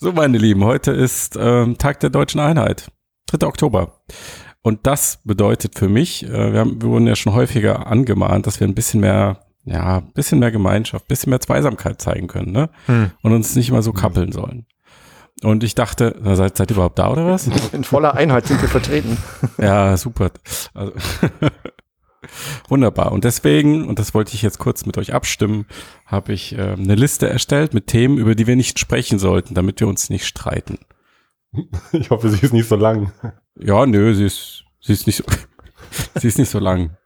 So, meine Lieben, heute ist ähm, Tag der deutschen Einheit, 3. Oktober. Und das bedeutet für mich, äh, wir, haben, wir wurden ja schon häufiger angemahnt, dass wir ein bisschen mehr, ja, ein bisschen mehr Gemeinschaft, ein bisschen mehr Zweisamkeit zeigen können, ne? Hm. Und uns nicht immer so kappeln sollen. Und ich dachte, seid, seid ihr überhaupt da oder was? In voller Einheit sind wir vertreten. ja, super. Also Wunderbar. Und deswegen, und das wollte ich jetzt kurz mit euch abstimmen, habe ich äh, eine Liste erstellt mit Themen, über die wir nicht sprechen sollten, damit wir uns nicht streiten. Ich hoffe, sie ist nicht so lang. Ja, nö, sie ist, sie ist nicht so, sie ist nicht so lang.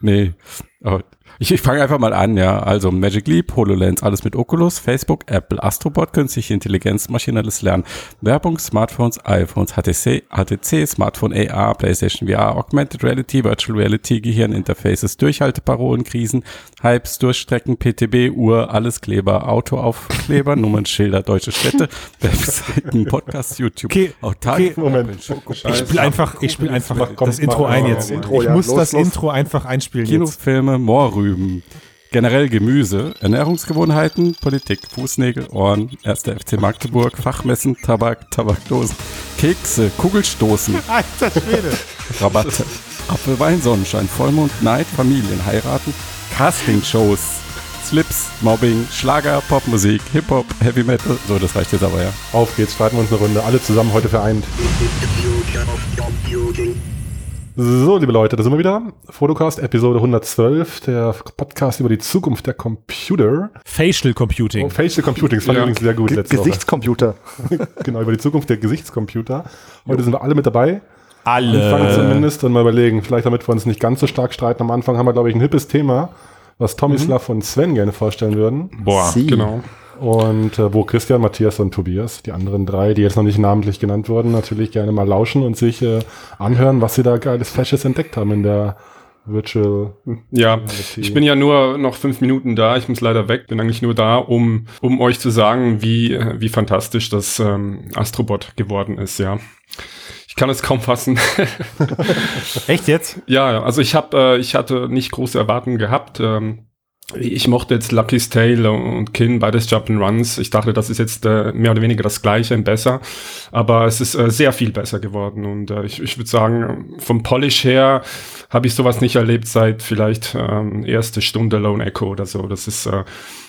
Nee. Aber ich, ich fange einfach mal an, ja. Also Magic Leap, HoloLens, alles mit Oculus, Facebook, Apple, Astrobot, künstliche Intelligenz, maschinelles Lernen, Werbung, Smartphones, iPhones, HTC, HTC, Smartphone AR, PlayStation VR, Augmented Reality, Virtual Reality, Gehirninterfaces, Durchhalteparolen, Krisen, Hypes, Durchstrecken, PTB, Uhr, alles Kleber, Autoaufkleber, Nummernschilder, deutsche Städte, Webseiten, Podcasts, YouTube, okay, okay. Moment. Ich spiele einfach, ich spiele einfach das Intro ein jetzt. Ich muss das. Intro einfach einspielen. Kinofilme, Moorrüben, Rüben. Generell Gemüse, Ernährungsgewohnheiten, Politik, Fußnägel, Ohren, 1. FC Magdeburg, Fachmessen, Tabak, Tabakdosen, Kekse, Kugelstoßen, Alter Schwede. Rabatte, Apfelwein, Sonnenschein, Vollmond, Neid, Familien, Heiraten, Castingshows, Slips, Mobbing, Schlager, Popmusik, Hip-Hop, Heavy Metal. So, das reicht jetzt aber ja. Auf geht's, streiten wir uns eine Runde. Alle zusammen heute vereint. So, liebe Leute, da sind wir wieder. Fotocast, Episode 112, der Podcast über die Zukunft der Computer. Facial Computing. Oh, Facial Computing, das fand ja. übrigens sehr gut. Ge Gesichtscomputer. genau, über die Zukunft der Gesichtscomputer. Heute jo. sind wir alle mit dabei. Alle. Anfangen zumindest und mal überlegen, vielleicht damit wir uns nicht ganz so stark streiten. Am Anfang haben wir, glaube ich, ein hippes Thema, was Tomislav mhm. und Sven gerne vorstellen würden. Boah, Sie. genau. Und äh, wo Christian, Matthias und Tobias, die anderen drei, die jetzt noch nicht namentlich genannt wurden, natürlich gerne mal lauschen und sich äh, anhören, was sie da geiles Fasches entdeckt haben in der Virtual. Ja, Reality. ich bin ja nur noch fünf Minuten da. Ich muss leider weg. Bin eigentlich nur da, um, um euch zu sagen, wie, wie fantastisch das ähm, Astrobot geworden ist, ja. Ich kann es kaum fassen. Echt jetzt? Ja, also ich habe, äh, ich hatte nicht große Erwartungen gehabt. Ähm, ich mochte jetzt Lucky's Tale und Kin, beides Jump'n'Runs. Ich dachte, das ist jetzt äh, mehr oder weniger das Gleiche und besser. Aber es ist äh, sehr viel besser geworden. Und äh, ich, ich würde sagen, vom Polish her habe ich sowas nicht erlebt seit vielleicht ähm, erste Stunde Lone Echo oder so. Das ist, äh,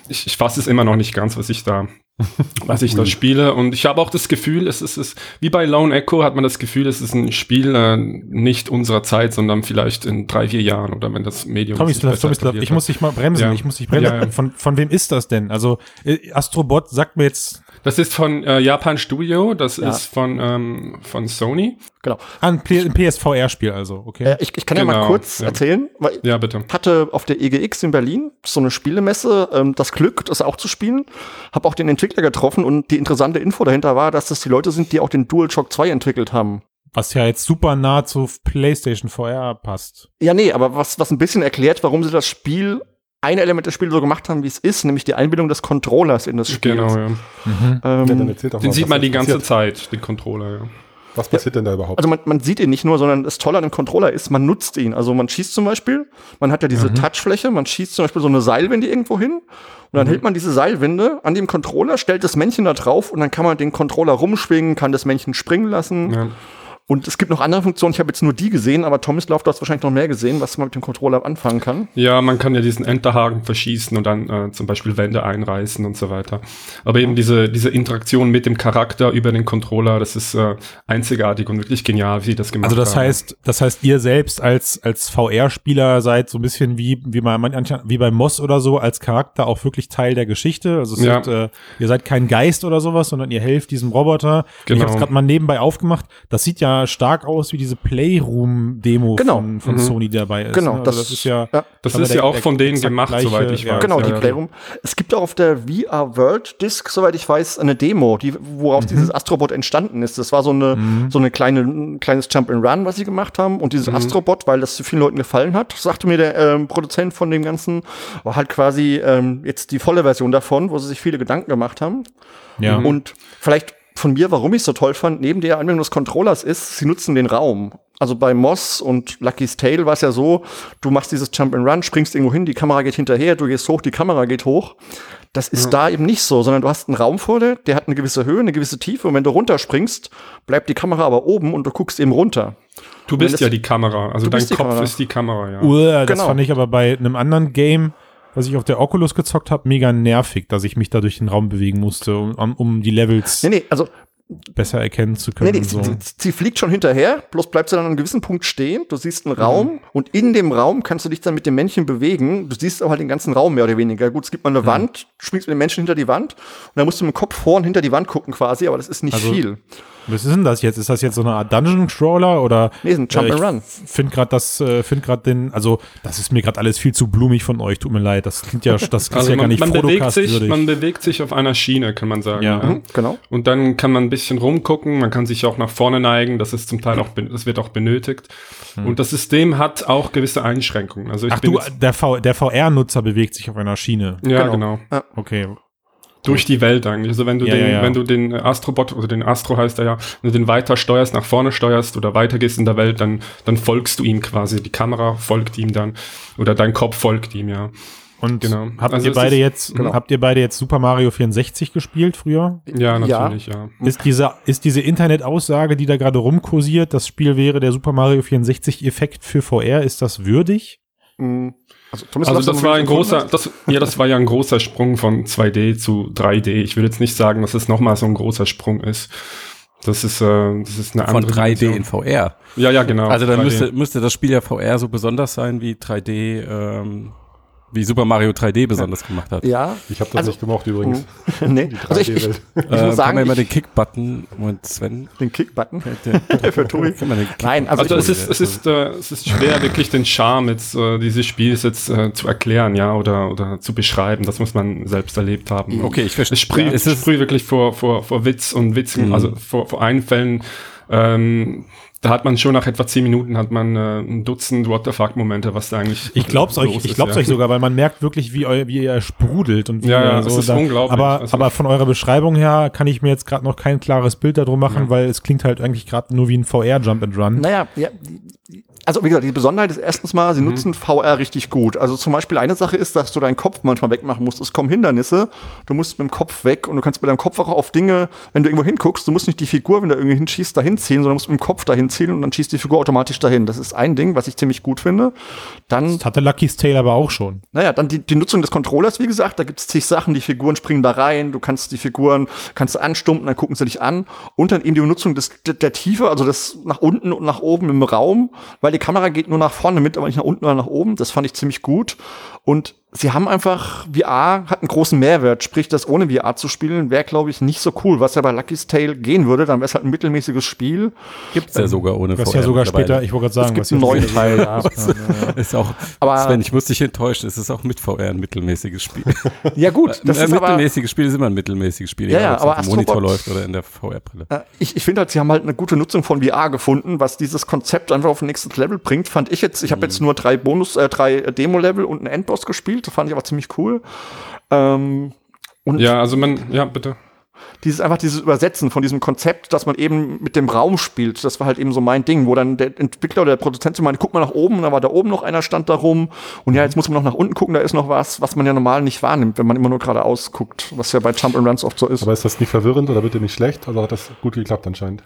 ich, ich fasse es immer noch nicht ganz, was ich da was ich da spiele. Und ich habe auch das Gefühl, es ist, es, wie bei Lone Echo hat man das Gefühl, es ist ein Spiel äh, nicht unserer Zeit, sondern vielleicht in drei, vier Jahren oder wenn das Medium Tommy Slav, Tommy Slav, ich muss dich mal bremsen, ja. ich muss dich bremsen. Ja, ja. Von, von wem ist das denn? Also äh, Astrobot sagt mir jetzt das ist von äh, Japan Studio, das ja. ist von, ähm, von Sony. Genau. Ein, ein PSVR-Spiel also, okay. Äh, ich, ich kann genau, ja mal genau, kurz ja. erzählen. Weil ja, bitte. Ich hatte auf der EGX in Berlin so eine Spielemesse ähm, das Glück, das auch zu spielen. Habe auch den Entwickler getroffen und die interessante Info dahinter war, dass das die Leute sind, die auch den DualShock 2 entwickelt haben. Was ja jetzt super nah zu PlayStation VR passt. Ja, nee, aber was, was ein bisschen erklärt, warum sie das Spiel ein Element des Spiels so gemacht haben, wie es ist, nämlich die Einbindung des Controllers in das Spiel. Genau, ja. Mhm. Ähm, ja den sieht man die ganze Zeit, den Controller, ja. Was passiert ja, denn da überhaupt? Also man, man sieht ihn nicht nur, sondern das Tolle an dem Controller ist, man nutzt ihn. Also man schießt zum Beispiel, man hat ja diese mhm. Touchfläche, man schießt zum Beispiel so eine Seilwinde irgendwo hin und dann mhm. hält man diese Seilwinde an dem Controller, stellt das Männchen da drauf und dann kann man den Controller rumschwingen, kann das Männchen springen lassen. Ja. Und es gibt noch andere Funktionen. Ich habe jetzt nur die gesehen, aber Tomislav, du hast wahrscheinlich noch mehr gesehen, was man mit dem Controller anfangen kann. Ja, man kann ja diesen Enterhaken verschießen und dann äh, zum Beispiel Wände einreißen und so weiter. Aber eben diese, diese Interaktion mit dem Charakter über den Controller, das ist äh, einzigartig und wirklich genial, wie sie das gemacht haben. Also das haben. heißt, das heißt, ihr selbst als, als VR-Spieler seid so ein bisschen wie, wie bei, wie bei Moss oder so, als Charakter auch wirklich Teil der Geschichte. Also es ja. sind, äh, ihr seid kein Geist oder sowas, sondern ihr helft diesem Roboter. Genau. Ich habe es gerade mal nebenbei aufgemacht. Das sieht ja stark aus wie diese Playroom-Demo genau. von, von mhm. Sony, die dabei ist. Genau, ne? also das, das, ist ja, ja. das ist ja auch von denen gemacht, gleiche, soweit ich weiß. Genau, die Playroom. Es gibt auch auf der VR World Disc, soweit ich weiß, eine Demo, die, worauf mhm. dieses Astrobot entstanden ist. Das war so eine, mhm. so eine kleine, ein kleines Jump and Run, was sie gemacht haben. Und dieses mhm. Astrobot, weil das zu vielen Leuten gefallen hat, sagte mir der ähm, Produzent von dem Ganzen, war halt quasi ähm, jetzt die volle Version davon, wo sie sich viele Gedanken gemacht haben. Ja. Und vielleicht von mir, warum ich es so toll fand, neben der Anwendung des Controllers ist, sie nutzen den Raum. Also bei Moss und Lucky's Tale war es ja so, du machst dieses Jump and Run, springst irgendwo hin, die Kamera geht hinterher, du gehst hoch, die Kamera geht hoch. Das ist da eben nicht so, sondern du hast einen Raum vor dir, der hat eine gewisse Höhe, eine gewisse Tiefe und wenn du runterspringst, bleibt die Kamera aber oben und du guckst eben runter. Du bist ja die Kamera, also dein Kopf Kamera. ist die Kamera, ja. Uah, das Genau. fand ich aber bei einem anderen Game, was ich auf der Oculus gezockt habe, mega nervig, dass ich mich da durch den Raum bewegen musste, um, um die Levels Nee, nee, also besser erkennen zu Nee, können. nee, und so. sie, sie fliegt schon hinterher, bloß bleibt sie dann an einem gewissen Punkt stehen. Du siehst einen Raum Mhm. und in dem Raum kannst du dich dann mit dem Männchen bewegen. Du siehst aber halt den ganzen Raum mehr oder weniger. Gut, es gibt mal Mhm. eine Wand, du springst mit dem Menschen hinter die Wand und dann musst du mit dem Kopf vorn hinter die Wand gucken quasi, aber das ist nicht Also- viel. Was ist denn das jetzt? Ist das jetzt so eine Art Dungeon Crawler oder? Nee, ist ein Jump Äh, and ich Run. Finde gerade das, äh, finde gerade den, also das ist mir gerade alles viel zu blumig von euch. Tut mir leid, das klingt ja, das ist Also ja gar man, nicht man, bewegt sich, würdig. man bewegt sich auf einer Schiene, kann man sagen. Ja. Mhm, genau. Und dann kann man ein bisschen rumgucken, man kann sich auch nach vorne neigen, das ist zum Teil auch, das wird auch benötigt. Und das System hat auch gewisse Einschränkungen. Also ich Hm. Ach bin du, der, v, der VR-Nutzer bewegt sich auf einer Schiene. ja genau. genau. Okay. Durch die Welt eigentlich. Also wenn du Ja, den, ja, ja. wenn du den Astrobot oder den Astro heißt er ja, wenn du den weiter steuerst, nach vorne steuerst oder weitergehst in der Welt, dann, dann folgst du ihm quasi. Die Kamera folgt ihm dann oder dein Kopf folgt ihm, ja. Und Genau. habt Also ihr beide ist- jetzt, genau. habt ihr beide jetzt Super Mario 64 gespielt früher? Ja, natürlich, ja. Ist diese, ist diese Internetaussage, die da gerade rumkursiert, das Spiel wäre der Super Mario 64 Effekt für VR, ist das würdig? Mhm. Also, Thomas, Also das war ein großer, das, ja, das war ja ein großer Sprung von 2D zu 3D. Ich würde jetzt nicht sagen, dass es nochmal so ein großer Sprung ist. Das ist, äh, das ist eine Von andere 3D Dimension. in VR. Ja, ja, genau. Also dann 3D. müsste, müsste das Spiel ja VR so besonders sein, wie 3D, ähm, wie Super Mario 3D besonders gemacht hat. Ja, Ich habe das Also- nicht gemocht übrigens. nee. Die Also ich, ich, 3D-Welt. ich Äh, muss kann sagen, man immer den Kick-Button und Sven den Kick-Button. der, Für Tobi. kann man den Kick Nein, also, Also es ist, es ist, äh, es ist schwer, wirklich den Charme jetzt, äh, dieses Spiels jetzt äh, zu erklären, ja, oder, oder zu beschreiben. Das muss man selbst erlebt haben. Okay, ich verstehe. Es sprüht, Ja, es es ist- sprüht wirklich vor, vor, vor Witz und Witzen, Mhm. also vor, vor Einfällen. Ähm, da hat man schon nach etwa zehn Minuten hat man äh, ein Dutzend What the fuck Momente, was da eigentlich Ich glaub's euch, ich ist, glaub's ja. euch sogar, weil man merkt wirklich, wie, eu, wie ihr sprudelt und wie Ja, ja, ihr es ist unglaublich. Aber, Also- aber von eurer Beschreibung her kann ich mir jetzt gerade noch kein klares Bild darum machen, weil es klingt halt eigentlich gerade nur wie ein VR Jump and Run. Naja, ja, also wie gesagt, die Besonderheit ist erstens mal, Mhm. sie nutzen VR richtig gut. Also zum Beispiel eine Sache ist, dass du deinen Kopf manchmal wegmachen musst. Es kommen Hindernisse, du musst mit dem Kopf weg und du kannst mit deinem Kopf auch auf Dinge, wenn du irgendwo hinguckst, du musst nicht die Figur, wenn du irgendwie hinschießt, dahin ziehen, sondern musst mit dem Kopf dahin ziehen und dann schießt die Figur automatisch dahin. Das ist ein Ding, was ich ziemlich gut finde. Dann Das hatte Lucky's Tale aber auch schon. naja, dann die, die Nutzung des Controllers, wie gesagt, da gibt es zig Sachen, die Figuren springen da rein, du kannst die Figuren, kannst du anstumpen, dann gucken sie dich an. Und dann eben die Nutzung des, der, der Tiefe, also das nach unten und nach oben im Raum, weil die Kamera geht nur nach vorne mit, aber nicht nach unten oder nach oben. Das fand ich ziemlich gut. Und sie haben einfach, VR hat einen großen Mehrwert, sprich, das ohne VR zu spielen, wäre, glaube ich, nicht so cool. Was ja bei Lucky's Tale gehen würde, dann wäre es halt ein mittelmäßiges Spiel. gibt's ja sogar ohne Was ja sogar später, ich wollte gerade sagen, Es gibt was einen neuen Teil, ja. Ist auch, Aber- Sven, ich muss dich enttäuschen, es ist auch mit VR ein mittelmäßiges Spiel. Ja gut, das ein ist aber, mittelmäßiges Spiel ist immer ein mittelmäßiges Spiel, Ja, egal, ja, aber auf dem Monitor Astrobot- läuft oder in der VR-Brille. Äh, Ich, ich finde halt, sie haben halt eine gute Nutzung von VR gefunden, was dieses Konzept einfach auf ein nächstes Level bringt, fand ich jetzt. Ich habe jetzt nur drei Bonus, äh, drei Demo-Level und einen Endboss gespielt, das fand ich aber ziemlich cool. Ähm, und Ja, also man, ja, bitte. dieses einfach dieses Übersetzen von diesem Konzept, dass man eben mit dem Raum spielt, das war halt eben so mein Ding, wo dann der Entwickler oder der Produzent so meinte, guck mal nach oben, und da war da oben noch einer stand da rum und ja, jetzt muss man noch nach unten gucken, da ist noch was, was man ja normal nicht wahrnimmt, wenn man immer nur geradeaus guckt, was ja bei Jump and Runs oft so ist. Aber ist das nicht verwirrend oder bitte nicht schlecht? Also hat das gut geklappt anscheinend.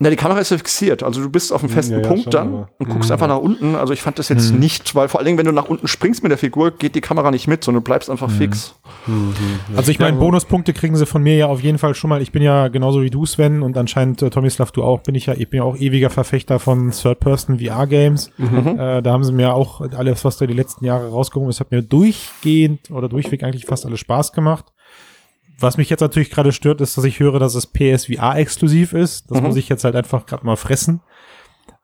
Na, die Kamera ist ja fixiert. Also du bist auf einem festen ja, ja, Punkt dann aber- und guckst einfach nach unten. Also ich fand das jetzt nicht, weil vor allen Dingen, wenn du nach unten springst mit der Figur, geht die Kamera nicht mit, sondern du bleibst einfach fix. Also ich meine, Bonuspunkte kriegen sie von mir ja auf jeden Fall schon mal. Ich bin ja genauso wie du, Sven, und anscheinend äh, Tomislav, du auch, bin ich ja, ich bin ja auch ewiger Verfechter von Third-Person VR-Games. Äh, da haben sie mir auch alles, was da die letzten Jahre rausgekommen ist, hat mir durchgehend oder durchweg eigentlich fast alles Spaß gemacht. Was mich jetzt natürlich gerade stört, ist, dass ich höre, dass es PSVR exklusiv ist. Das muss ich jetzt halt einfach gerade mal fressen.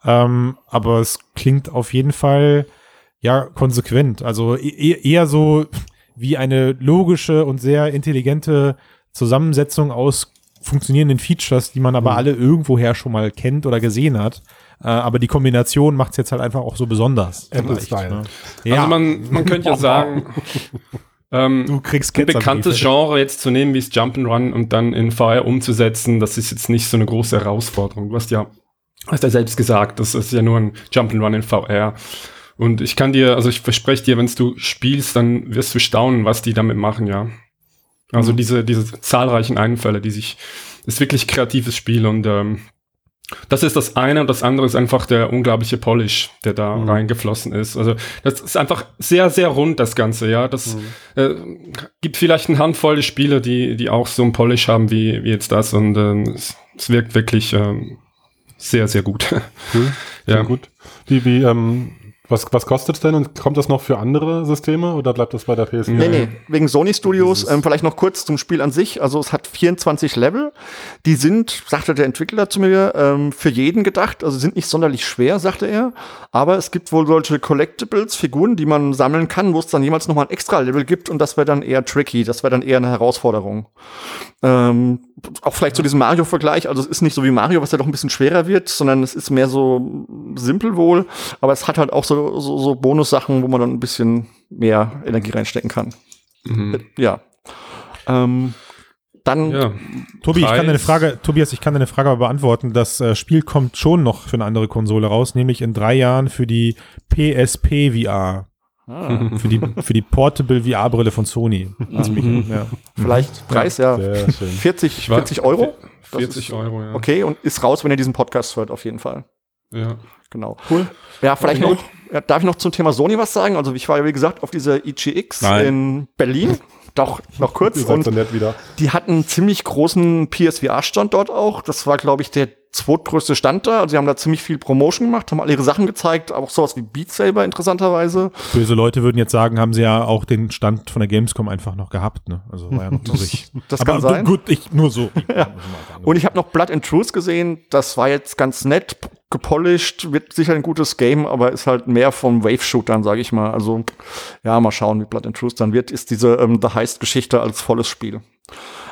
Ähm, aber es klingt auf jeden Fall ja konsequent. Also e eher so wie eine logische und sehr intelligente Zusammensetzung aus funktionierenden Features, die man aber alle irgendwoher schon mal kennt oder gesehen hat. Äh, aber die Kombination macht es jetzt halt einfach auch so besonders. Apple-Style. Ne? Ja, Also man, man könnte ja sagen, ähm, du kriegst ein Ketzerbriefe. bekanntes Genre jetzt zu nehmen wie es Jump'n'Run und dann in VR umzusetzen, das ist jetzt nicht so eine große Herausforderung. Du hast ja, hast ja selbst gesagt, das ist ja nur ein Jump'n'Run in VR. Und ich kann dir, also ich verspreche dir, wenn du spielst, dann wirst du staunen, was die damit machen, ja. Also diese, diese zahlreichen Einfälle, die sich, ist wirklich kreatives Spiel und ähm, das ist das eine und das andere ist einfach der unglaubliche Polish, der da Mhm. reingeflossen ist. Also das ist einfach sehr, sehr rund, das Ganze, ja. Das Mhm. äh, gibt vielleicht eine Handvoll Spiele, die, die auch so einen Polish haben wie, wie jetzt das und ähm, es, es wirkt wirklich ähm, sehr, sehr gut. Cool. Ja. Ja, gut. Wie, wie, ähm, was, was kostet es denn und kommt das noch für andere Systeme oder bleibt das bei der PS4? Nee, nee, wegen Sony Studios. Ähm, vielleicht noch kurz zum Spiel an sich. Also es hat 24 Level. Die sind, sagte der Entwickler zu mir, ähm, für jeden gedacht. Also sind nicht sonderlich schwer, sagte er. Aber es gibt wohl solche Collectibles, Figuren, die man sammeln kann, wo es dann jemals noch mal ein extra Level gibt. Und das wäre dann eher tricky. Das wäre dann eher eine Herausforderung. Ähm, auch vielleicht zu diesem Mario-Vergleich. Also es ist nicht so wie Mario, was ja doch ein bisschen schwerer wird, sondern es ist mehr so simpel wohl. Aber es hat halt auch so, so, so Bonussachen, wo man dann ein bisschen mehr Energie reinstecken kann. Mhm. Ja. Ähm, dann, Ja. Tobi, ich kann Preis. deine Frage, Tobias, ich kann deine Frage aber beantworten. Das äh, Spiel kommt schon noch für eine andere Konsole raus, nämlich in drei Jahren für die PSP VR. ah, Für die, für die Portable VR-Brille von Sony. Mich, ja. vielleicht Preis, ja. Sehr schön. 40, Ich war- 40 Euro? Das 40 ist- Euro, ja. Okay, und ist raus, wenn ihr diesen Podcast hört, auf jeden Fall. Ja. Genau. Cool. Ja, vielleicht Okay. noch, ja, darf ich noch zum Thema Sony was sagen? Also ich war ja, wie gesagt, auf dieser IGX Nein. in Berlin. Doch, noch kurz. Und so nett wieder. Die hatten einen ziemlich großen PSVR-Stand dort auch. Das war, glaube ich, der zweitgrößte Stand da. Also sie haben da ziemlich viel Promotion gemacht, haben alle ihre Sachen gezeigt, auch sowas wie Beat Saber interessanterweise. Böse Leute würden jetzt sagen, haben sie ja auch den Stand von der Gamescom einfach noch gehabt. Ne? Also war ja noch übrig. Das Aber kann sein. gut, ich nur so. Und ich habe noch Blood and Truth gesehen. Das war jetzt ganz nett, gepolished, wird sicher ein gutes Game, aber ist halt mehr vom Wave-Shootern, sage ich mal. Also ja, mal schauen, wie Blood and Truth dann wird. Ist diese ähm, The Heist-Geschichte als volles Spiel.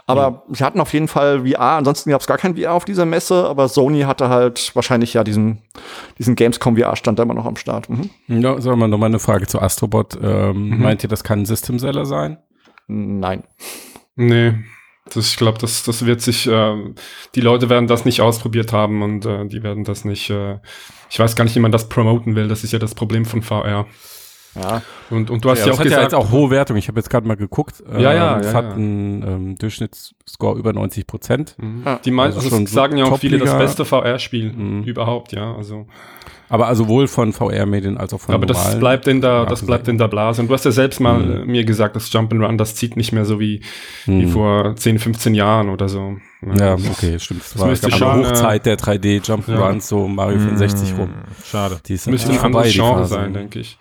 Aber sie hatten auf jeden Fall VR. Ansonsten gab es gar kein VR auf dieser Messe, aber Sony hatte halt wahrscheinlich ja diesen, diesen Gamescom VR-Stand da immer noch am Start. Mhm. Ja, sagen wir nochmal eine Frage zu Astrobot. Ähm, Meint ihr, das kann ein System-Seller sein? Nein. Nee. Das, ich glaube, das, das wird sich, ähm, die Leute werden das nicht ausprobiert haben und äh, die werden das nicht, äh, ich weiß gar nicht, wie man das promoten will. Das ist ja das Problem von VR. Ja. Und, und du hast Ja, ja, das auch hat gesagt, ja jetzt auch hohe Wertung. Ich habe jetzt gerade mal geguckt. Ja, ja, Es ja, hat ja. einen ähm, Durchschnittsscore über 90 Prozent. Mhm. Ja. die meisten, Also also sagen ja auch viele, das beste VR-Spiel Mhm. überhaupt, ja. Also, Aber also sowohl von VR-Medien als auch von aber das bleibt in der, das bleibt in der Blase. Und du hast ja selbst mal Mhm. äh, mir gesagt, das Jump and Run, das zieht nicht mehr so wie, wie Hm. vor 10, 15 Jahren oder so. Ja, okay, stimmt. Das das war müsste schon, eine äh, Hochzeit der 3D Jump'n'Runs, so Mario 64 rum. Schade. Die ist Das müsste ein anderes Genre sein, denke ich.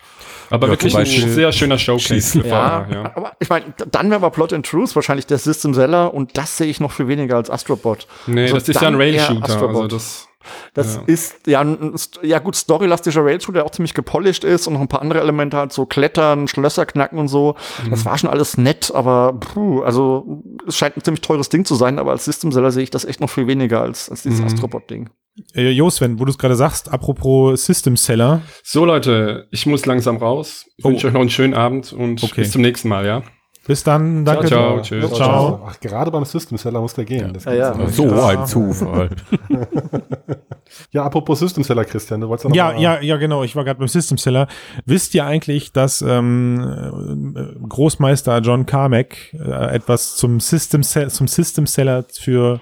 Aber Ja, wirklich ein Beispiel sehr schöner Showcase Ja, ja. aber ich meine, dann wäre aber Plot and Truth wahrscheinlich der System Seller und das sehe ich noch viel weniger als Astrobot. Nee, Also das ist ja ein Rail-Shooter. Also Astrobot. das, Das Ja. ist ja, ein, ja gut, storylastischer Rail-Shooter, der auch ziemlich gepolished ist und noch ein paar andere Elemente hat, so Klettern, Schlösser knacken und so. Mhm. Das war schon alles nett, aber puh, also es scheint ein ziemlich teures Ding zu sein, aber als System Seller sehe ich das echt noch viel weniger als, als dieses Mhm. Astrobot-Ding. Äh, Jo, Sven, wo du es gerade sagst, apropos System Seller. So Leute, ich muss langsam raus. Ich Oh. wünsche euch noch einen schönen Abend und Okay. bis zum nächsten Mal, ja? Bis dann, danke. ciao, Ja, tschüss. Ciao. Ach, gerade beim System Seller muss der gehen. Das Ja, ja. gibt's So nicht. ein Zufall. ja, apropos System Seller, Christian, du wolltest noch Ja, mal- ja, ja, genau. Ich war gerade beim System Seller. Wisst ihr eigentlich, dass ähm, äh, Großmeister John Carmack äh, etwas zum System, zum System Seller für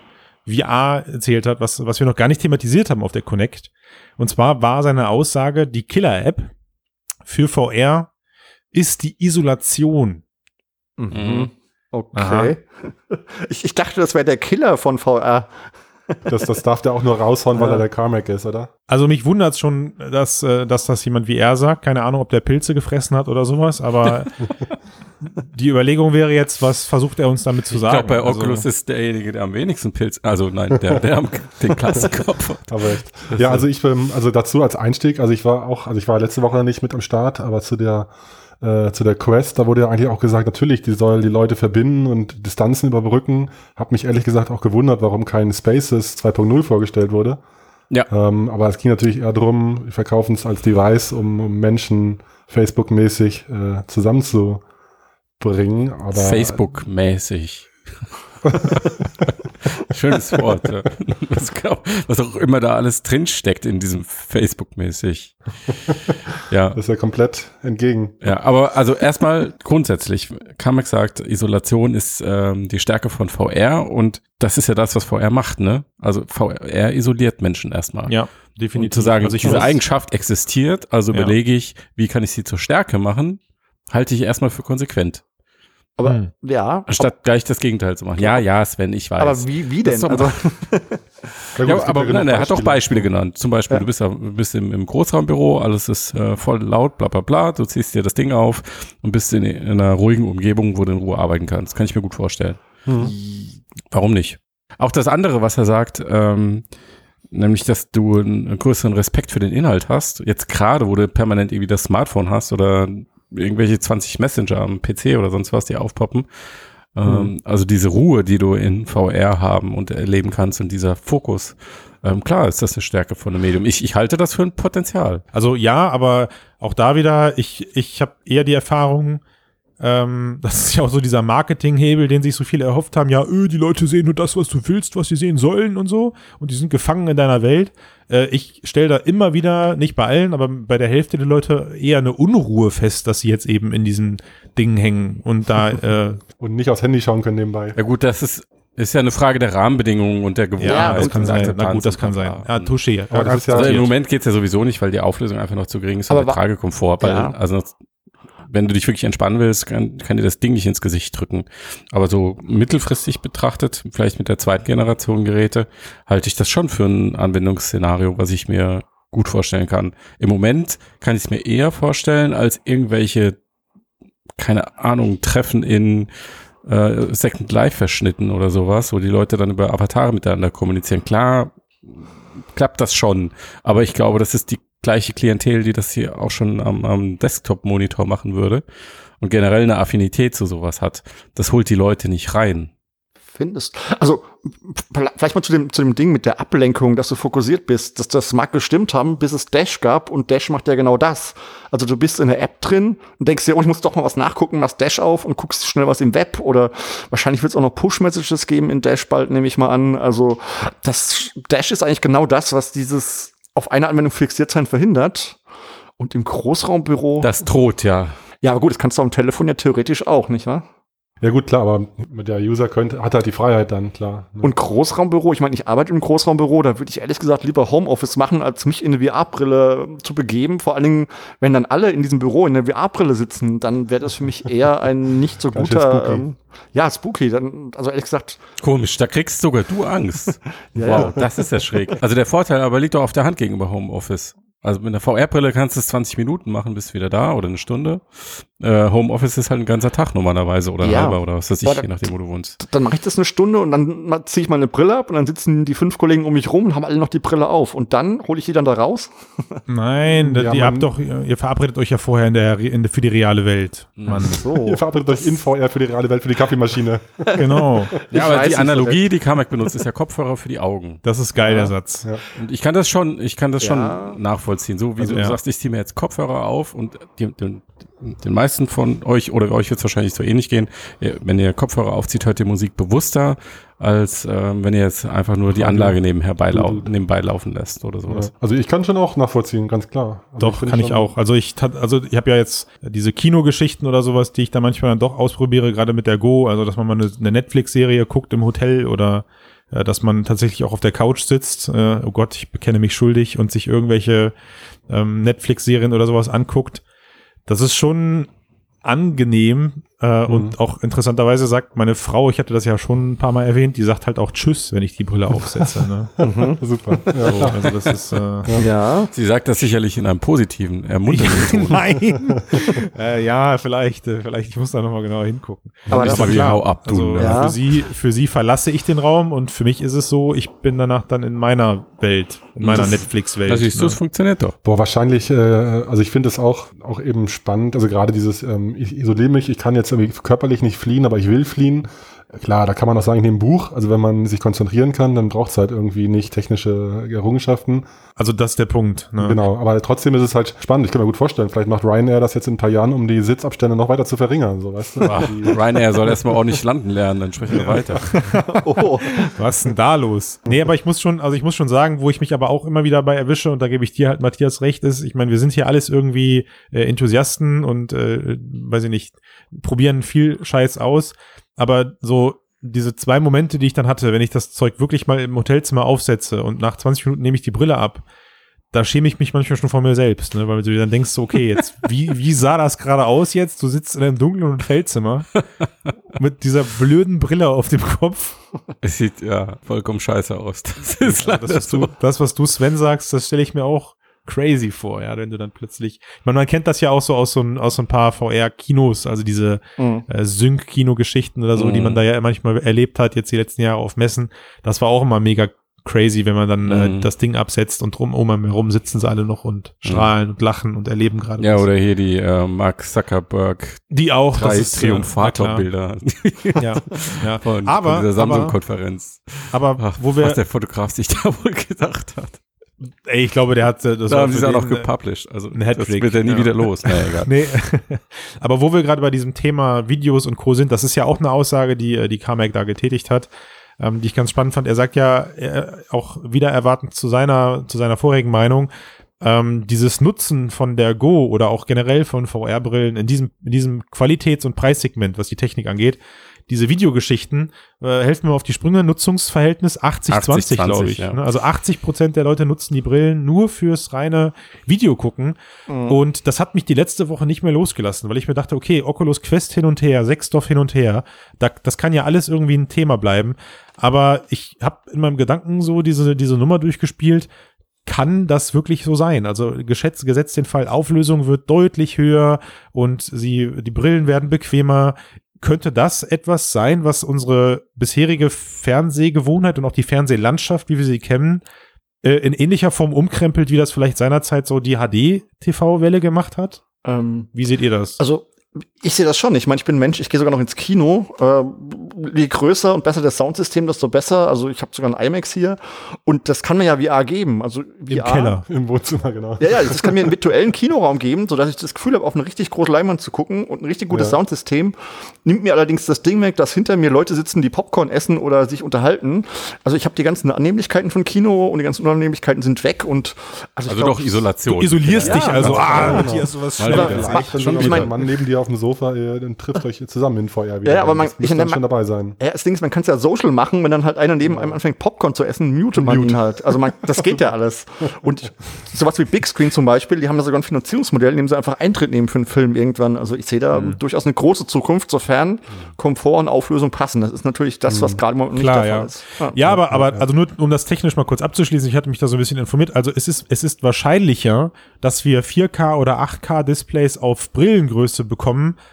VR erzählt hat, was, was wir noch gar nicht thematisiert haben auf der Connect? Und zwar war seine Aussage, die Killer-App für VR ist die Isolation. Mhm. Okay. Ich, ich dachte, das wäre der Killer von VR. Das, das darf der auch nur raushauen, weil Ja. er der Carmack ist, oder? Also mich wundert schon, dass, äh, dass das jemand wie er sagt. Keine Ahnung, ob der Pilze gefressen hat oder sowas, aber die Überlegung wäre jetzt, was versucht er uns damit zu Ich sagen? glaube, bei Also- Oculus ist derjenige, der am wenigsten Pilz, also nein, der, der am, den Klassenkopf hat. Aber echt. Ja, also ich bin, also dazu als Einstieg, also ich war auch, also ich war letzte Woche nicht mit am Start, aber zu der, äh, zu der Quest, da wurde ja eigentlich auch gesagt, natürlich, die soll die Leute verbinden und Distanzen überbrücken. Hab mich ehrlich gesagt auch gewundert, warum kein Spaces 2.0 vorgestellt wurde. Ja. Ähm, aber es ging natürlich eher darum, wir verkaufen es als Device, um, um Menschen Facebook-mäßig äh, zusammenzubringen. Facebook-mäßig. Schönes Wort. Ja. Was, was, auch immer da alles drinsteckt in diesem Facebook-mäßig. Ja. Das ist ja komplett entgegen. Ja, aber also erstmal grundsätzlich, Kamek sagt, Isolation ist ähm, die Stärke von VR und das ist ja das, was VR macht, ne? Also VR isoliert Menschen erstmal. Ja, definitiv. Und zu sagen, also diese Eigenschaft existiert, also ja. belege ich, wie kann ich sie zur Stärke machen, halte ich erstmal für konsequent. Aber hm. ja. Statt gleich das Gegenteil zu machen. Ja, ja, Sven, ich weiß. Aber wie, wie denn? Also, ja, aber nein, er hat auch Beispiele genannt. Zum Beispiel, ja. du bist, bist im, im Großraumbüro, alles ist äh, voll laut, bla bla bla. Du ziehst dir das Ding auf und bist in, in einer ruhigen Umgebung, wo du in Ruhe arbeiten kannst. Kann ich mir gut vorstellen. Hm. Warum nicht? Auch das andere, was er sagt, ähm, nämlich, dass du einen größeren Respekt für den Inhalt hast. Jetzt gerade, wo du permanent irgendwie das Smartphone hast oder irgendwelche 20 Messenger am PC oder sonst was, die aufpoppen. Mhm. also diese Ruhe, die du in VR haben und erleben kannst und dieser Fokus. Ähm, klar ist das eine Stärke von einem Medium. Ich, ich halte das für ein Potenzial. Also ja, aber auch da wieder, ich, ich habe eher die Erfahrung, ähm, das ist ja auch so dieser Marketinghebel, den sich so viele erhofft haben. Ja, öh, die Leute sehen nur das, was du willst, was sie sehen sollen und so. Und die sind gefangen in deiner Welt. Äh, ich stelle da immer wieder, nicht bei allen, aber bei der Hälfte der Leute eher eine Unruhe fest, dass sie jetzt eben in diesen Dingen hängen und da äh, und nicht aufs Handy schauen können nebenbei. Ja gut, das ist ist ja eine Frage der Rahmenbedingungen und der Gewohnheit. Ja, das kann sein. Na gut, das kann sein. Ja, Touché. Ja, also im Moment geht's ja sowieso nicht, weil die Auflösung einfach noch zu gering ist aber der Tragekomfort. Weil, ja. Also wenn du dich wirklich entspannen willst, kann, kann dir das Ding nicht ins Gesicht drücken. Aber so mittelfristig betrachtet, vielleicht mit der zweiten Generation Geräte, halte ich das schon für ein Anwendungsszenario, was ich mir gut vorstellen kann. Im Moment kann ich es mir eher vorstellen als irgendwelche, keine Ahnung, Treffen in äh, Second Life verschnitten oder sowas, wo die Leute dann über Avatare miteinander kommunizieren. Klar, klappt das schon, aber ich glaube, das ist die gleiche Klientel, die das hier auch schon am, am Desktop-Monitor machen würde und generell eine Affinität zu sowas hat. Das holt die Leute nicht rein. Findest. Also, vielleicht mal zu dem, zu dem Ding mit der Ablenkung, dass du fokussiert bist. dass das mag gestimmt haben, bis es Dash gab und Dash macht ja genau das. Also du bist in der App drin und denkst dir, oh, ich muss doch mal was nachgucken, machst Dash auf und guckst schnell was im Web oder wahrscheinlich wird es auch noch Push-Messages geben in Dash bald, nehme ich mal an. Also das Dash ist eigentlich genau das, was dieses auf eine Anwendung fixiert sein verhindert. Und im Großraumbüro. Das droht, ja. Ja, aber gut, das kannst du am Telefon ja theoretisch auch, nicht wahr? Ja gut, klar, aber der User könnte, hat halt die Freiheit dann, klar. Ne? Und Großraumbüro, ich meine, ich arbeite im Großraumbüro, da würde ich ehrlich gesagt lieber Homeoffice machen, als mich in eine VR-Brille zu begeben. Vor allen Dingen, wenn dann alle in diesem Büro in der VR-Brille sitzen, dann wäre das für mich eher ein nicht so guter. Spooky. Ähm, ja, spooky. Dann, also ehrlich gesagt. Komisch, da kriegst sogar du Angst. ja, wow, ja. das ist ja schräg. Also der Vorteil aber liegt doch auf der Hand gegenüber Homeoffice. Also mit einer VR-Brille kannst du es 20 Minuten machen, bist wieder da oder eine Stunde. Äh, Homeoffice ist halt ein ganzer Tag normalerweise oder ein ja. halber oder was weiß ich, je nachdem, wo du wohnst. Dann mache ich das eine Stunde und dann ziehe ich meine Brille ab und dann sitzen die fünf Kollegen um mich rum und haben alle noch die Brille auf. Und dann hole ich die dann da raus? Nein, ja, ihr habt doch, ihr verabredet euch ja vorher in der, in der für die reale Welt. Mann. So. Ihr verabredet euch in VR für die reale Welt, für die Kaffeemaschine. genau. ja, aber die Analogie, die Kamek benutzt, ist ja Kopfhörer für die Augen. Das ist geil, ja. der Satz. Ja. Und ich kann das schon, ich kann das schon nachvollziehen. So wie also, du sagst, ich ziehe mir jetzt Kopfhörer auf und die, die, den meisten von euch oder euch wird es wahrscheinlich so ähnlich gehen. Wenn ihr Kopfhörer aufzieht, hört ihr Musik bewusster, als äh, wenn ihr jetzt einfach nur die Anlage nebenher beilau nebenbei laufen lässt oder sowas. Ja. Also ich kann schon auch nachvollziehen, ganz klar. Also doch, ich kann ich auch. Also ich also ich habe ja jetzt diese Kinogeschichten oder sowas, die ich da manchmal dann doch ausprobiere, gerade mit der Go, also dass man mal eine, eine Netflix-Serie guckt im Hotel oder äh, dass man tatsächlich auch auf der Couch sitzt, äh, oh Gott, ich bekenne mich schuldig und sich irgendwelche ähm, Netflix-Serien oder sowas anguckt. Das ist schon angenehm äh, mhm. und auch interessanterweise sagt meine Frau, ich hatte das ja schon ein paar Mal erwähnt, die sagt halt auch Tschüss, wenn ich die Brille aufsetze. Ne? mhm. Super. Ja, so, also das ist, äh, ja. Sie sagt das sicherlich in einem positiven, ermunternden Nein. äh, ja, vielleicht, äh, vielleicht, ich muss da nochmal genauer hingucken. Aber, das aber klar, ab, also, ja. für sie, für sie verlasse ich den Raum und für mich ist es so, ich bin danach dann in meiner Welt, in meiner Netflix-Welt. Das siehst du, ne? es funktioniert doch. Boah, wahrscheinlich, äh, also ich finde es auch, auch eben spannend, also gerade dieses, ähm, ich isoliere mich, ich kann jetzt irgendwie körperlich nicht fliehen, aber ich will fliehen. Klar, da kann man auch sagen, nehme ein Buch. Also wenn man sich konzentrieren kann, dann braucht es halt irgendwie nicht technische Errungenschaften. Also das ist der Punkt. Ne? Genau, aber trotzdem ist es halt spannend. Ich kann mir gut vorstellen, vielleicht macht Ryanair das jetzt in ein paar Jahren, um die Sitzabstände noch weiter zu verringern. So, weißt du? Ryanair soll erstmal ordentlich landen lernen, dann sprechen wir weiter. oh. Was ist denn da los? Nee, aber ich muss schon, also ich muss schon sagen, wo ich mich aber auch immer wieder bei erwische, und da gebe ich dir halt Matthias recht, ist, ich meine, wir sind hier alles irgendwie äh, Enthusiasten und äh, weiß ich nicht, probieren viel Scheiß aus. Aber so diese zwei Momente, die ich dann hatte, wenn ich das Zeug wirklich mal im Hotelzimmer aufsetze und nach 20 Minuten nehme ich die Brille ab, da schäme ich mich manchmal schon vor mir selbst, ne? weil du dann denkst, okay, jetzt, wie, wie sah das gerade aus jetzt? Du sitzt in einem dunklen Hotelzimmer mit dieser blöden Brille auf dem Kopf. Es sieht ja vollkommen scheiße aus. Das ist ja, das, was du, das, was du Sven sagst, das stelle ich mir auch crazy vor, ja, wenn du dann plötzlich, ich meine, man kennt das ja auch so aus so, ein, aus so ein paar VR-Kinos, also diese mhm. äh, Sync-Kino-Geschichten oder so, mhm. die man da ja manchmal erlebt hat, jetzt die letzten Jahre auf Messen. Das war auch immer mega crazy, wenn man dann äh, mhm. äh, das Ding absetzt und drum um herum sitzen sie alle noch und mhm. strahlen mhm. und lachen und erleben gerade. Ja, was. oder hier die äh, Mark Zuckerberg. Die auch. Drei Triumphator-Bilder. Ja, ja. Von, aber, von dieser Samsung-Konferenz. Aber, Ach, wo wir. Was der Fotograf sich da wohl gedacht hat. Ey, ich glaube, der hat äh, das da haben sie es auch noch äh, gepublished. Also ein das wird ja nie ja. wieder los. Naja, egal. nee. Aber wo wir gerade bei diesem Thema Videos und Co. sind, das ist ja auch eine Aussage, die äh, die Carmack da getätigt hat, ähm, die ich ganz spannend fand. Er sagt ja er, auch wieder erwartend zu seiner zu seiner vorigen Meinung, ähm, dieses Nutzen von der Go oder auch generell von VR-Brillen in diesem in diesem Qualitäts- und Preissegment, was die Technik angeht, diese Videogeschichten, äh, helfen mir auf die Sprünge, Nutzungsverhältnis 80-20, glaube ich. Ja. Ne? Also 80 Prozent der Leute nutzen die Brillen nur fürs reine Video gucken. Mhm. Und das hat mich die letzte Woche nicht mehr losgelassen, weil ich mir dachte, okay, Oculus Quest hin und her, Sechsdorf hin und her, da, das kann ja alles irgendwie ein Thema bleiben. Aber ich habe in meinem Gedanken so diese, diese Nummer durchgespielt kann das wirklich so sein? Also geschätzt, gesetzt den Fall, Auflösung wird deutlich höher und sie, die Brillen werden bequemer könnte das etwas sein, was unsere bisherige Fernsehgewohnheit und auch die Fernsehlandschaft, wie wir sie kennen, äh, in ähnlicher Form umkrempelt, wie das vielleicht seinerzeit so die HD-TV-Welle gemacht hat? Ähm, wie seht ihr das? Also ich sehe das schon. Ich meine, ich bin Mensch, ich gehe sogar noch ins Kino. Äh, je größer und besser das Soundsystem, desto besser. Also ich habe sogar ein IMAX hier und das kann mir ja VR geben. Also VR, Im Keller. Im Wohnzimmer, genau. Ja, ja, das kann mir einen virtuellen Kinoraum geben, sodass ich das Gefühl habe, auf eine richtig große Leinwand zu gucken und ein richtig gutes ja. Soundsystem. Nimmt mir allerdings das Ding weg, dass hinter mir Leute sitzen, die Popcorn essen oder sich unterhalten. Also ich habe die ganzen Annehmlichkeiten von Kino und die ganzen Unannehmlichkeiten sind weg und also, also glaub, doch Isolation. Du isolierst ja, dich also. Ah, genau. Matthias, sowas Schon, ich mein, Mann neben dir auf dem Sofa, dann trifft euch zusammen in VR wieder. Ja, aber man, ich, dann schon dabei sein. Ja, das Ding ist, man kann es ja social machen, wenn dann halt einer neben einem anfängt Popcorn zu essen, mute man Mute. ihn halt. Also man, das geht ja alles. Und sowas wie Big Screen zum Beispiel, die haben da sogar ein Finanzierungsmodell, in dem sie einfach Eintritt nehmen für einen Film irgendwann. Also ich sehe da mhm. durchaus eine große Zukunft, sofern Komfort und Auflösung passen. Das ist natürlich das, was mhm. gerade nicht Klar, der Fall ist. Ja, ja aber, aber also nur um das technisch mal kurz abzuschließen, ich hatte mich da so ein bisschen informiert. Also es ist, es ist wahrscheinlicher, dass wir 4K oder 8K Displays auf Brillengröße bekommen,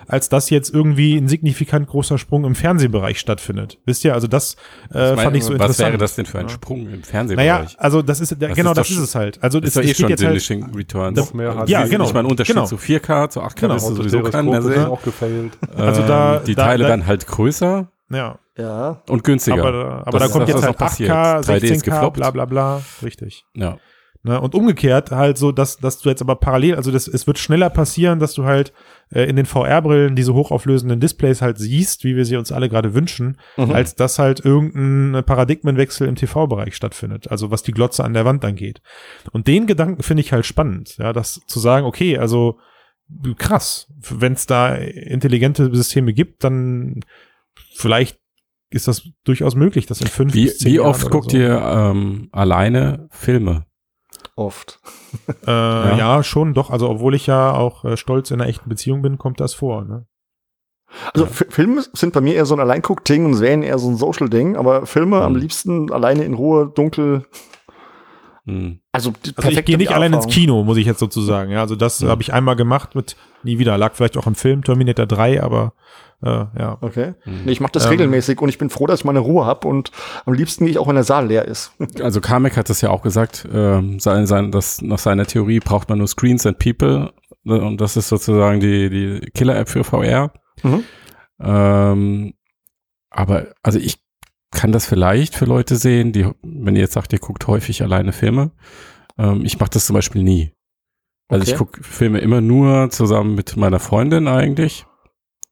als dass jetzt irgendwie ein signifikant großer Sprung im Fernsehbereich stattfindet. Wisst ihr, also das äh, meine, fand ich so was interessant. Was wäre das denn für ein Sprung im Fernsehbereich? Naja, also das ist, das genau, ist das ist es halt. Also das ist es, eh schon diminishing halt, Returns. Das, mehr ja, genau. Ich meine, Unterschied genau. zu 4K, zu 8K genau. ist sowieso kein mehr sehen. Auch gefailt. Also da, die Teile da, werden halt größer. Ja. Ja. Und günstiger. Aber, aber da kommt jetzt halt 8K, 16K, bla bla bla. Richtig. Ja. Ne? Und umgekehrt halt so, dass, dass du jetzt aber parallel, also das, es wird schneller passieren, dass du halt äh, in den VR-Brillen diese hochauflösenden Displays halt siehst, wie wir sie uns alle gerade wünschen, mhm. als dass halt irgendein Paradigmenwechsel im TV-Bereich stattfindet, also was die Glotze an der Wand angeht. Und den Gedanken finde ich halt spannend, ja, das zu sagen, okay, also krass, wenn es da intelligente Systeme gibt, dann vielleicht ist das durchaus möglich, dass in fünf wie, bis zehn Wie oft guckt so. ihr ähm, alleine Filme? Oft. äh, ja. ja. schon, doch. Also, obwohl ich ja auch äh, stolz in einer echten Beziehung bin, kommt das vor. Ne? Also ja. Filme sind bei mir eher so ein Alleinguck-Ding und Serien eher so ein Social-Ding, aber Filme mhm. am liebsten alleine in Ruhe, dunkel. Mhm. Also, also ich gehe nicht allein ins Kino, muss ich jetzt sozusagen. Ja, also das mhm. habe ich einmal gemacht mit nie wieder. Lag vielleicht auch im Film Terminator 3, aber äh, ja. Okay. Mhm. Nee, ich mache das ähm, regelmäßig und ich bin froh, dass ich meine Ruhe habe und am liebsten gehe ich auch, wenn der Saal leer ist. Also Kamek hat das ja auch gesagt, ähm, sein, sein, das, nach seiner Theorie braucht man nur Screens and People und das ist sozusagen die, die Killer-App für VR. Mhm. Ähm, aber also ich kann das vielleicht für Leute sehen, die, wenn ihr jetzt sagt, ihr guckt häufig alleine Filme, ähm, ich mache das zum Beispiel nie. Also Okay. ich gucke Filme immer nur zusammen mit meiner Freundin eigentlich.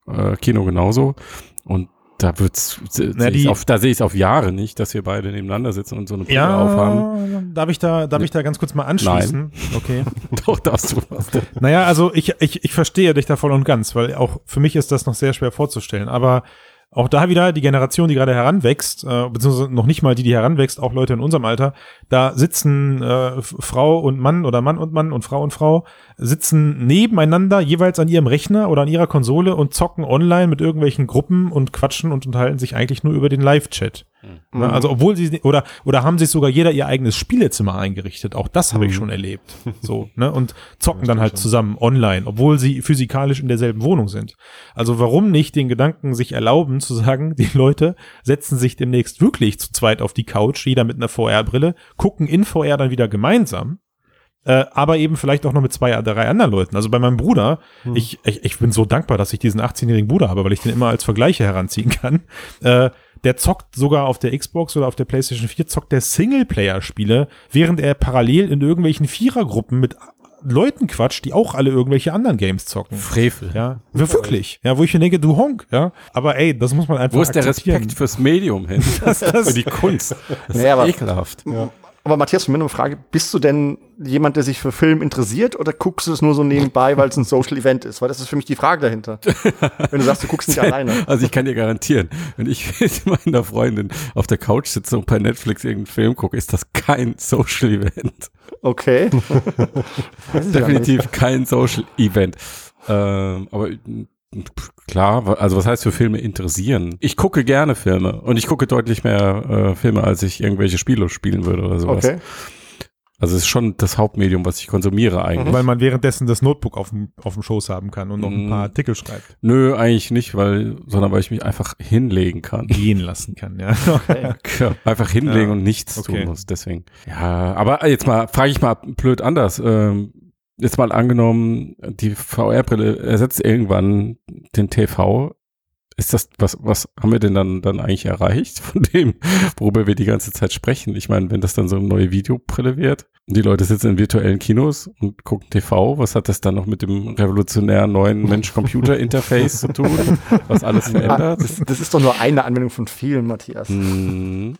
Äh, Kino genauso. Und da wird's, Na, seh auf, da sehe ich es auf Jahre nicht, dass wir beide nebeneinander sitzen und so eine Brille aufhaben. Ja, darf ich da, darf ich da ganz kurz mal anschließen? Okay. Doch, darfst du. Naja, also ich, ich, ich verstehe dich da voll und ganz, weil auch für mich ist das noch sehr schwer vorzustellen. Aber auch da wieder die Generation, die gerade heranwächst, äh, beziehungsweise noch nicht mal die, die heranwächst, auch Leute in unserem Alter, da sitzen äh, Frau und Mann oder Mann und Mann und Frau und Frau, sitzen nebeneinander jeweils an ihrem Rechner oder an ihrer Konsole und zocken online mit irgendwelchen Gruppen und quatschen und unterhalten sich eigentlich nur über den Live-Chat. Ne, Also obwohl sie oder oder haben sich sogar jeder ihr eigenes Spielezimmer eingerichtet. Auch das habe ich schon erlebt. So ne und zocken dann halt zusammen online, obwohl sie physikalisch in derselben Wohnung sind. Also warum nicht den Gedanken sich erlauben zu sagen, die Leute setzen sich demnächst wirklich zu zweit auf die Couch, jeder mit einer VR-Brille, gucken in VR dann wieder gemeinsam. Äh, aber eben vielleicht auch noch mit zwei, drei anderen Leuten. Also bei meinem Bruder, ich, ich, ich bin so dankbar, dass ich diesen 18-jährigen Bruder habe, weil ich den immer als Vergleiche heranziehen kann. Äh, der zockt sogar auf der Xbox oder auf der PlayStation 4, zockt der Singleplayer-Spiele, während er parallel in irgendwelchen Vierergruppen mit Leuten quatscht, die auch alle irgendwelche anderen Games zocken. Frevel. Ja, wir- wirklich. Ja, wo ich mir denke, du Honk, ja. Aber ey, das muss man einfach Wo ist der. Respekt fürs Medium hin? Das, das, Für die Kunst. Das Naja, aber- ist ekelhaft. Aber Matthias, von mir eine Frage, bist du denn jemand, der sich für Film interessiert oder guckst du es nur so nebenbei, weil es ein Social Event ist? Weil das ist für mich die Frage dahinter. Wenn du sagst, du guckst nicht alleine. Also ich kann dir garantieren, wenn ich mit meiner Freundin auf der Couch sitze und bei Netflix irgendeinen Film gucke, ist das kein Social Event. Okay. Definitiv kein Social Event. Ähm, aber klar, also was heißt für Filme interessieren? Ich gucke gerne Filme und ich gucke deutlich mehr äh, Filme, als ich irgendwelche Spiele spielen würde oder sowas. Okay. Also es ist schon das Hauptmedium, was ich konsumiere eigentlich. weil man währenddessen das Notebook auf dem, auf dem Schoß haben kann und noch ein paar Artikel schreibt. Nö, eigentlich nicht, weil, sondern weil ich mich einfach hinlegen kann. Gehen lassen kann, ja. Ja, einfach hinlegen Ja, und nichts okay. tun muss, deswegen. Ja, aber jetzt mal, frage ich mal blöd anders. Ähm, jetzt mal angenommen, die VR-Brille ersetzt irgendwann den TV. Ist das, was, was haben wir denn dann, dann eigentlich erreicht von dem, worüber wir die ganze Zeit sprechen? Ich meine, wenn das dann so eine neue Videobrille wird und die Leute sitzen in virtuellen Kinos und gucken TV, was hat das dann noch mit dem revolutionären neuen Mensch-Computer-Interface zu tun, was alles Ah, verändert? das, das ist doch nur eine Anwendung von vielen, Matthias. Hm.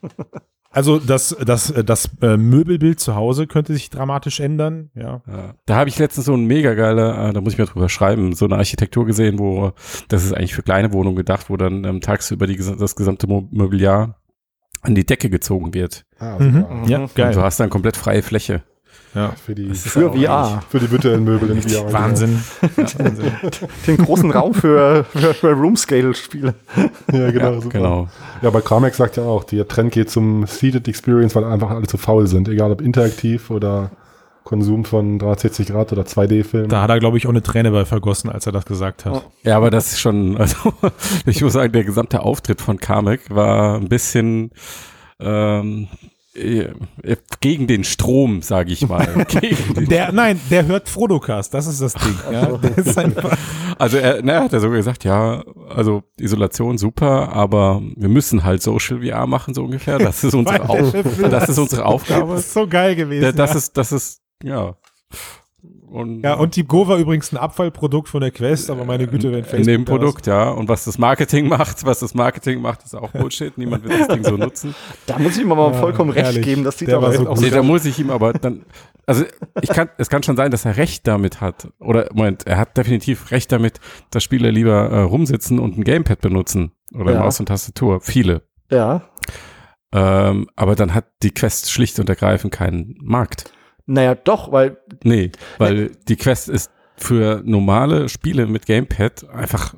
Also das, das, das äh, Möbelbild zu Hause könnte sich dramatisch ändern, ja. Ja. Da habe ich letztens so ein mega geile, äh, da muss ich mal drüber schreiben, so eine Architektur gesehen, wo das ist eigentlich für kleine Wohnungen gedacht, wo dann ähm, tagsüber die, das gesamte Mobiliar an die Decke gezogen wird. Ah, Mhm. Ja, Und du geil. hast dann komplett freie Fläche. Ja. Für die, Für VR. für die virtuellen Möbel in VR. Wahnsinn. Wahnsinn. Den großen Raum für, für, für Room-Scale-Spiele. Ja, genau. Ja, super. genau. Ja, aber Kramek sagt ja auch, der Trend geht zum Seated Experience, weil einfach alle zu faul sind. Egal ob interaktiv oder Konsum von 360 Grad oder 2D-Film. Da hat er, glaube ich, auch eine Träne bei vergossen, als er das gesagt hat. Ja, aber das ist schon, also ich muss sagen, der gesamte Auftritt von Kamek war ein bisschen ähm, äh, gegen den Strom, sage ich mal. Der, nein, der hört Frodocast, das ist das Ding. Ja, ist Also er, na, er hat ja sogar gesagt, ja, also Isolation super, aber wir müssen halt Social VR machen, so ungefähr. Das ist unsere, Auf das ist unsere Aufgabe. das ist so geil gewesen. Das ja. ist, das ist, ja. Und, ja, und die Go war übrigens ein Abfallprodukt von der Quest, aber meine Güte, wenn in Facebook dem das- Produkt, ja. Und was das Marketing macht, was das Marketing macht, ist auch Bullshit. Niemand wird das Ding so nutzen. Da muss ich ihm aber Ja, vollkommen recht herrlich. geben. Das sieht aber so aus. Nee, da muss ich ihm aber dann, also ich kann, es kann schon sein, dass er recht damit hat. Oder, Moment, er hat definitiv recht damit, dass Spieler lieber äh, rumsitzen und ein Gamepad benutzen. Oder Ja. Maus und Tastatur. Viele. Ja. Ähm, aber dann hat die Quest schlicht und ergreifend keinen Markt. Naja, doch, weil Nee, weil die Quest ist für normale Spiele mit Gamepad einfach,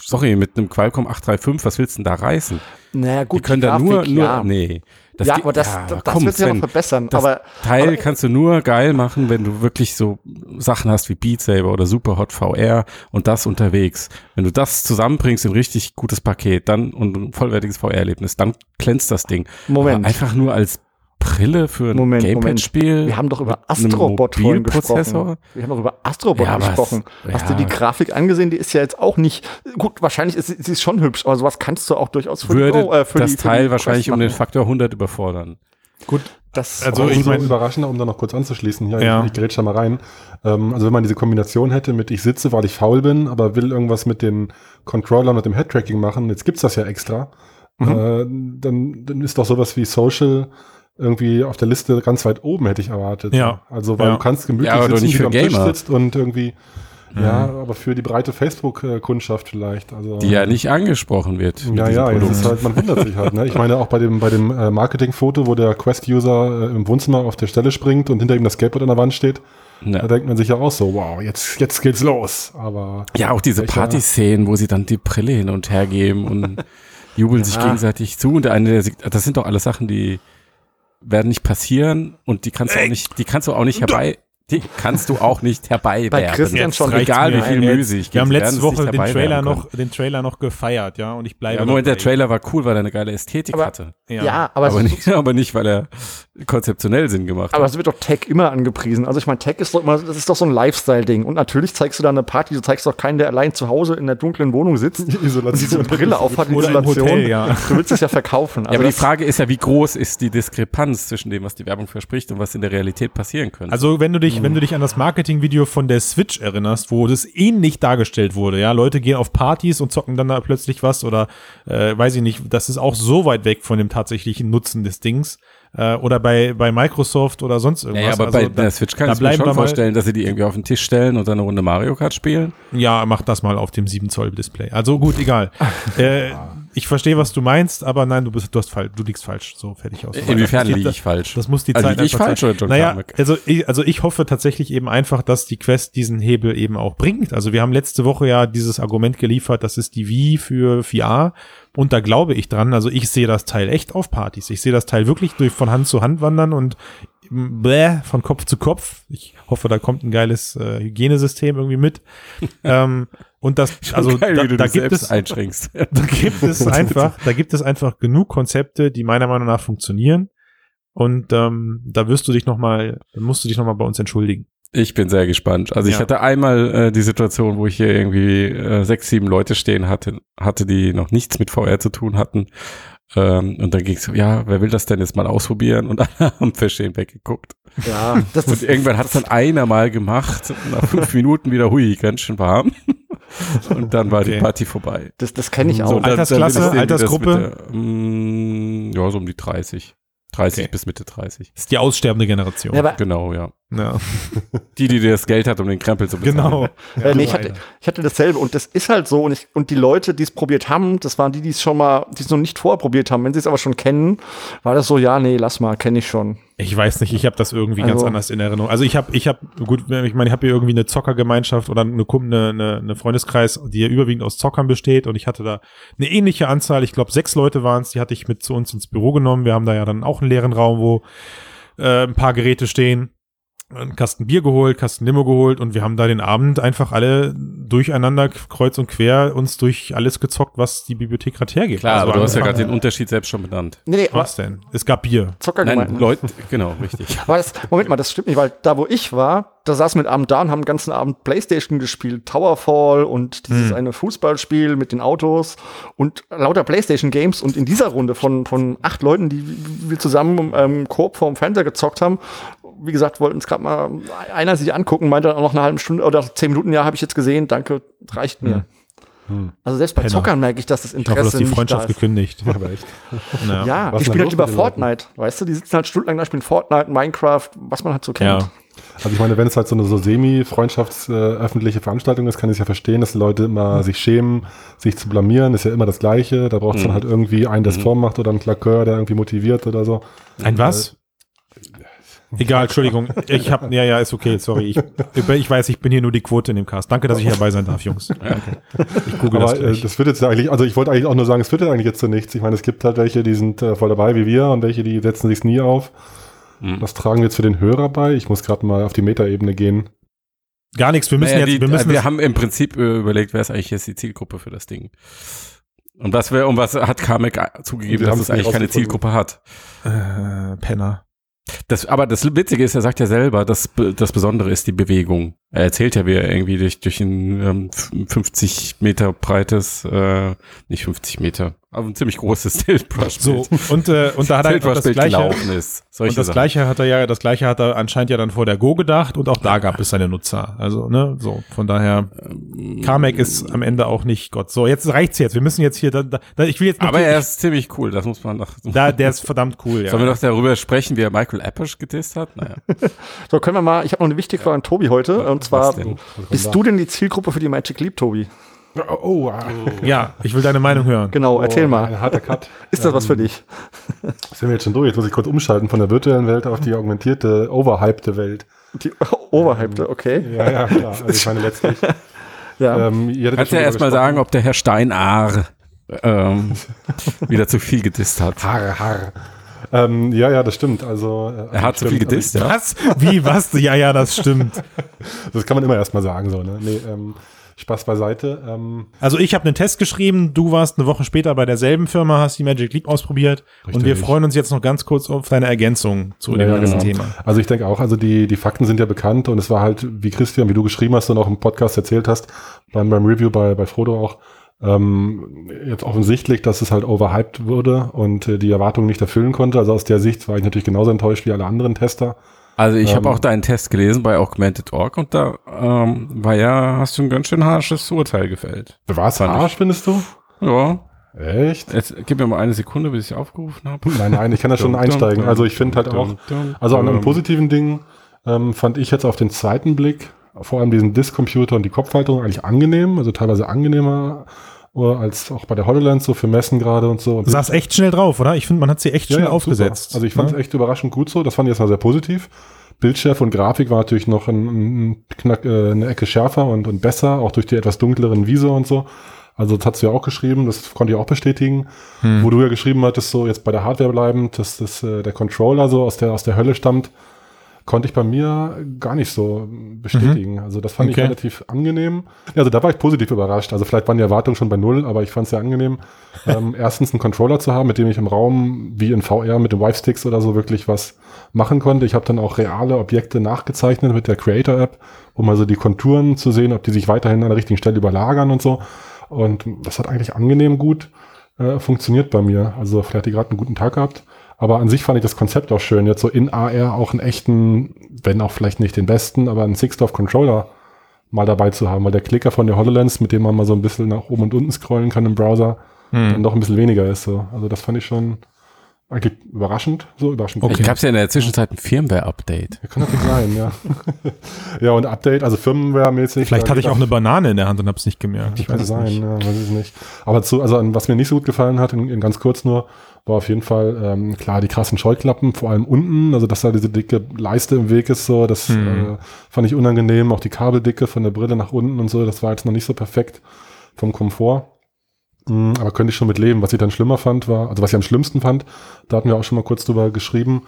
sorry, mit einem Qualcomm 835, was willst du denn da reißen? Naja, gut, die können die da nur, Grafik, nur, ja. nee. Das ja, aber das, ja, das, komm, wird sich ja noch verbessern. das aber Teil aber- kannst du nur geil machen, wenn du wirklich so Sachen hast wie Beat Saber oder Superhot VR und das unterwegs. Wenn du das zusammenbringst in ein richtig gutes Paket, dann und ein vollwertiges VR-Erlebnis, dann glänzt das Ding. Moment. Aber einfach nur als Brille für ein Moment, Gamepad-Spiel. Wir haben doch über Astrobot vorhin gesprochen. Wir haben doch über Astrobot Ja, gesprochen. es- Hast ja. du die Grafik angesehen? Die ist ja jetzt auch nicht, gut, wahrscheinlich ist sie ist schon hübsch, aber sowas kannst du auch durchaus für Würde die, Go- äh, für das die, für Teil die wahrscheinlich um den. Faktor 100 überfordern. Gut, Das, Also ich umso mein- überraschender, um da noch kurz anzuschließen, hier, Ja. ich, ich da mal rein. Ähm, also wenn man diese Kombination hätte mit ich sitze, weil ich faul bin, aber will irgendwas mit den Controllern und dem Headtracking machen, jetzt gibt's das ja extra, Mhm. äh, dann, dann ist doch sowas wie Social irgendwie auf der Liste ganz weit oben, hätte ich erwartet. Ja. Also weil Ja. du kannst gemütlich Ja, sitzen, nicht wie für du am Tisch sitzt und irgendwie ja, aber für die breite Facebook-Kundschaft vielleicht. Also, Die ja nicht angesprochen wird. ja, ja, jetzt Produkt. ist halt, man wundert sich halt. Ne? Ich meine auch bei dem, bei dem äh, Marketing-Foto, wo der Quest-User äh, im Wohnzimmer auf der Stelle springt und hinter ihm das Skateboard an der Wand steht, da Ja. denkt man sich ja auch so, wow, jetzt, jetzt geht's los. Aber ja, auch diese Partyszenen, wo sie dann die Brille hin und her geben und jubeln sich Ja. gegenseitig zu. Und der eine, der, sich- das sind doch alles Sachen, die werden nicht passieren und die kannst du auch nicht, die kannst du auch nicht herbei, die kannst du auch nicht herbeiwerben. Bei Christian schon. Egal wie viel Mühe ich Wir haben letzte Woche den Trailer noch, den Trailer noch gefeiert, ja, und ich bleibe. Ja, Moment, der. Trailer war cool, weil er eine geile Ästhetik Aber- hatte. ja, aber, Aber es, nicht, aber nicht, weil er konzeptionell Sinn gemacht aber es wird doch Tech immer angepriesen. Also ich meine, Tech ist doch immer, das ist doch so ein Lifestyle-Ding. Und natürlich zeigst du da eine Party, du zeigst doch keinen, der allein zu Hause in der dunklen Wohnung sitzt und diese Isolation. Brille aufhat, im Isolation. Hotel, ja. Du willst es ja verkaufen. ja, aber die Frage ist ja, wie groß ist die Diskrepanz zwischen dem, was die Werbung verspricht und was in der Realität passieren könnte? Also wenn du dich, wenn du dich an das Marketingvideo von der Switch erinnerst, wo das ähnlich dargestellt wurde, ja, Leute gehen auf Partys und zocken dann da plötzlich was oder äh, weiß ich nicht, das ist auch so weit weg von dem tatsächlichen Nutzen des Dings. Äh, oder bei, bei Microsoft oder sonst irgendwas. naja, aber Also bei da- der Switch kann da ich mir bleiben schon wir mal- vorstellen, dass sie die irgendwie auf den Tisch stellen und dann eine Runde Mario Kart spielen. Ja, mach das mal auf dem 7 Zoll Display. Also gut, egal. äh, ich verstehe, was du meinst, aber nein, du bist, du hast falsch, du liegst falsch. So fertig aus. Inwiefern Das- liege ich falsch? Das muss die Also Zeit liege ich falsch oder Naja, also ich, also ich hoffe tatsächlich eben einfach, dass die Quest diesen Hebel eben auch bringt. Also wir haben letzte Woche ja dieses Argument geliefert, das ist die Wii für VR. Und da glaube ich dran. Also ich sehe das Teil echt auf Partys. Ich sehe das Teil wirklich durch von Hand zu Hand wandern und bläh, von Kopf zu Kopf. Ich hoffe, da kommt ein geiles äh, Hygienesystem irgendwie mit. ähm, und das, also Geil, da, da gibt es, einschränkst. da gibt es einfach, da gibt es einfach genug Konzepte, die meiner Meinung nach funktionieren. Und ähm, da wirst du dich noch mal, musst du dich noch mal bei uns entschuldigen. Ich bin sehr gespannt. Also ich Ja. hatte einmal äh, die Situation, wo ich hier irgendwie äh, sechs, sieben Leute stehen hatte, hatte, die noch nichts mit VR zu tun hatten. Ähm, und dann ging es so, ja, wer will das denn jetzt mal ausprobieren? Und alle haben verstehen weggeguckt. ja, das, Und irgendwann hat es dann einer mal gemacht. Und nach fünf Minuten wieder, hui, ganz schön warm. Und dann war die Okay. Party vorbei. das, das kenne ich So, auch. dann- dann Altersklasse, wie das Altersgruppe? der, mm, ja, so um die 30. 30 Okay. bis Mitte 30. Das ist die aussterbende Generation. Ja, Genau, ja. Ja, Die, die das Geld hat, um den Krempel zu bezahlen. genau. äh, nee, ich, hatte, ich hatte dasselbe und das ist halt so und, ich, und die Leute, die es probiert haben, das waren die, die es schon mal, die es noch nicht vorher probiert haben. Wenn sie es aber schon kennen, war das so, ja, nee, lass mal, kenne ich schon. Ich weiß nicht, ich habe das irgendwie ganz Also- anders in Erinnerung. Also ich habe, ich habe, gut, ich meine, ich habe hier irgendwie eine Zockergemeinschaft oder eine, eine, eine, eine Freundeskreis, die ja überwiegend aus Zockern besteht und ich hatte da eine ähnliche Anzahl, ich glaube sechs Leute waren es, die hatte ich mit zu uns ins Büro genommen. Wir haben da ja dann auch einen leeren Raum, wo äh, ein paar Geräte stehen. Einen Kasten Bier geholt, Kasten Limo geholt und wir haben da den Abend einfach alle durcheinander kreuz und quer uns durch alles gezockt, was die Bibliothek gerade hergibt. Klar, Also aber du hast ja gerade den Unterschied selbst schon benannt. Nee, nee, Was denn? Es gab Bier. Zockergemeinden. Nein, Leute, genau, richtig. Aber das, Moment mal, das stimmt nicht, weil da, wo ich war, da saßen wir Abend da und haben den ganzen Abend Playstation gespielt, Towerfall und dieses eine Fußballspiel mit den Autos und lauter Playstation Games und in dieser Runde von, von acht Leuten, die wir zusammen ähm, Koop vorm Fernseher gezockt haben, wie gesagt, wollten es gerade mal einer sich angucken, meinte dann auch noch eine halbe Stunde oder zehn Minuten, ja, habe ich jetzt gesehen, danke, reicht mir. Also selbst bei Penner. Zockern merke ich, dass das Ich hoffe, Interesse dass die nicht da Freundschaft ist. gekündigt. Aber echt. Ja. Ja, Was ich ist spiele denn halt lieber Leuten? Fortnite, weißt du, die sitzen halt stundenlang da, spielen Fortnite, Minecraft, was man halt so kennt. Ja. Also ich meine, wenn es halt so eine so semi-freundschaftsöffentliche Veranstaltung ist, kann ich ja verstehen, dass die Leute immer sich schämen, sich zu blamieren, ist ja immer das Gleiche. Da braucht es dann halt irgendwie einen, der es vormacht oder einen Klakeur, der irgendwie motiviert oder so. Ein was? Egal, Entschuldigung. Ich habe, ja, ja, ist okay, sorry. Ich, ich weiß, ich bin hier nur die Quote in dem Cast. Danke, dass ich hier dabei sein darf, Jungs. Danke. Ich google das Aber äh, gleich. das wird jetzt eigentlich, also ich wollte eigentlich auch nur sagen, es führt jetzt eigentlich jetzt zu nichts. Ich meine, es gibt halt welche, die sind äh, voll dabei wie wir und welche, die setzen sich nie auf. Mhm. Was tragen wir jetzt für den Hörer bei? Ich muss gerade mal auf die Metaebene gehen. Gar nichts, wir müssen Naja, jetzt, die, wir müssen wir das, haben im Prinzip äh, überlegt, wer ist eigentlich jetzt die Zielgruppe für das Ding. Und was, wär, und was hat Kamek zugegeben, Wir dass es eigentlich keine. Zielgruppe hat. äh, Penner. Das, aber das Witzige ist, er sagt ja selber, das, das Besondere ist die Bewegung. Er erzählt ja, wie er irgendwie durch, durch ein ähm, 50 Meter breites, äh, nicht 50 Meter, aber ein ziemlich großes Tiltbrush. So, und, äh, und da hat er auch das gleiche, gelaufen ist. Solche und das Sachen. gleiche hat er ja, das gleiche hat er anscheinend ja dann vor der Go gedacht und auch da gab es seine Nutzer. Also, ne, so, von daher, Carmack ist am Ende auch nicht Gott. So, jetzt reicht's jetzt. Wir müssen jetzt hier, da, da, ich will jetzt noch Aber er ist ziemlich cool, das muss man noch. Da, der ist verdammt cool, ja. Sollen wir noch darüber sprechen, wie er Michael Appisch getestet hat? Naja. so, können wir mal, ich habe noch eine wichtige Frage an Tobi heute, und zwar, bist du denn die Zielgruppe für die Magic Leap, Tobi? Oh, oh, Ja, ich will deine Meinung hören. Genau, erzähl oh, mal. Ein harter Cut. Ist das ähm, was für dich? Sind wir jetzt schon durch? Jetzt muss ich kurz umschalten von der virtuellen Welt auf die augmentierte, overhypte Welt. Die overhypte, okay. Ja, ja, klar. Also ich meine letztlich. ja. Ähm, Kannst du ja erstmal sagen, ob der Herr Steinaar ähm, wieder zu viel gedisst hat. Haar, Haar. Ähm, ja, ja, das stimmt. Also, äh, er hat zu viel gedisst, also, ja. Was? Wie, was? Ja, ja, das stimmt. das kann man immer erstmal sagen, so, ne? Nee, ähm, Spaß beiseite. Ähm, also ich habe einen Test geschrieben, du warst eine Woche später bei derselben Firma, hast die Magic Leap ausprobiert Richtig. und wir freuen uns jetzt noch ganz kurz auf deine Ergänzung zu ja, dem ja, ganzen genau. Thema. Also ich denke auch, also die, die Fakten sind ja bekannt und es war halt, wie Christian, wie du geschrieben hast und auch im Podcast erzählt hast, beim, beim Review bei, bei Frodo auch, ähm, jetzt offensichtlich, dass es halt overhyped wurde und äh, die Erwartungen nicht erfüllen konnte. Also aus der Sicht war ich natürlich genauso enttäuscht wie alle anderen Tester. Also ich ähm, habe auch deinen Test gelesen bei Augmented.org und da ähm, war ja, hast du ein ganz schön harsches Urteil gefällt. War es harsch, findest du? Ja. Echt? Jetzt gib mir mal eine Sekunde, bis ich aufgerufen habe. Nein, nein, ich kann da schon einsteigen. Also ich finde halt auch, also an einem positiven Ding ähm, fand ich jetzt auf den zweiten Blick vor allem diesen Disk-Computer und die Kopfhalterung eigentlich angenehm, also teilweise angenehmer als auch bei der HoloLens, so für Messen gerade und so. Du saß echt schnell drauf, oder? Ich finde, man hat sie echt schnell ja, aufgesetzt. Super. Also ich fand es ja? echt überraschend gut so. Das fand ich jetzt mal sehr positiv. Bildschärfe und Grafik war natürlich noch ein, ein Knack, äh, eine Ecke schärfer und, und besser, auch durch die etwas dunkleren Visor und so. Also das hast du ja auch geschrieben, das konnte ich auch bestätigen. Hm. Wo du ja geschrieben hattest, so jetzt bei der Hardware bleiben, dass das, äh, der Controller so aus der, aus der Hölle stammt konnte ich bei mir gar nicht so bestätigen. Mhm. Also das fand okay. ich relativ angenehm. Also da war ich positiv überrascht. Also vielleicht waren die Erwartungen schon bei null, aber ich fand es sehr angenehm, ähm, erstens einen Controller zu haben, mit dem ich im Raum wie in VR mit den Vive-Sticks oder so wirklich was machen konnte. Ich habe dann auch reale Objekte nachgezeichnet mit der Creator-App, um also die Konturen zu sehen, ob die sich weiterhin an der richtigen Stelle überlagern und so. Und das hat eigentlich angenehm gut äh, funktioniert bei mir. Also vielleicht hat die gerade einen guten Tag gehabt. Aber an sich fand ich das Konzept auch schön, jetzt so in AR auch einen echten, wenn auch vielleicht nicht den besten, aber einen Sixdorf-Controller mal dabei zu haben, weil der Klicker von der HoloLens, mit dem man mal so ein bisschen nach oben und unten scrollen kann im Browser, hm. dann doch ein bisschen weniger ist. So. Also das fand ich schon eigentlich überraschend, so überraschend. Okay. Gab es ja in der Zwischenzeit ein Firmware-Update. Ja, kann natürlich sein, ja. ja, und Update, also Firmware-mäßig. Vielleicht hatte ich auch eine Banane in der Hand und habe es nicht gemerkt. Ich weiß es sein, nicht. ja, weiß ich nicht. Aber zu, also was mir nicht so gut gefallen hat, in, in ganz kurz nur, war auf jeden Fall ähm, klar die krassen Scheuklappen, vor allem unten, also dass da diese dicke Leiste im Weg ist, so, das hm. äh, fand ich unangenehm, auch die Kabeldicke von der Brille nach unten und so, das war jetzt noch nicht so perfekt vom Komfort. Mhm, aber könnte ich schon mit leben. Was ich dann schlimmer fand, war, also was ich am schlimmsten fand, da hatten wir auch schon mal kurz drüber geschrieben,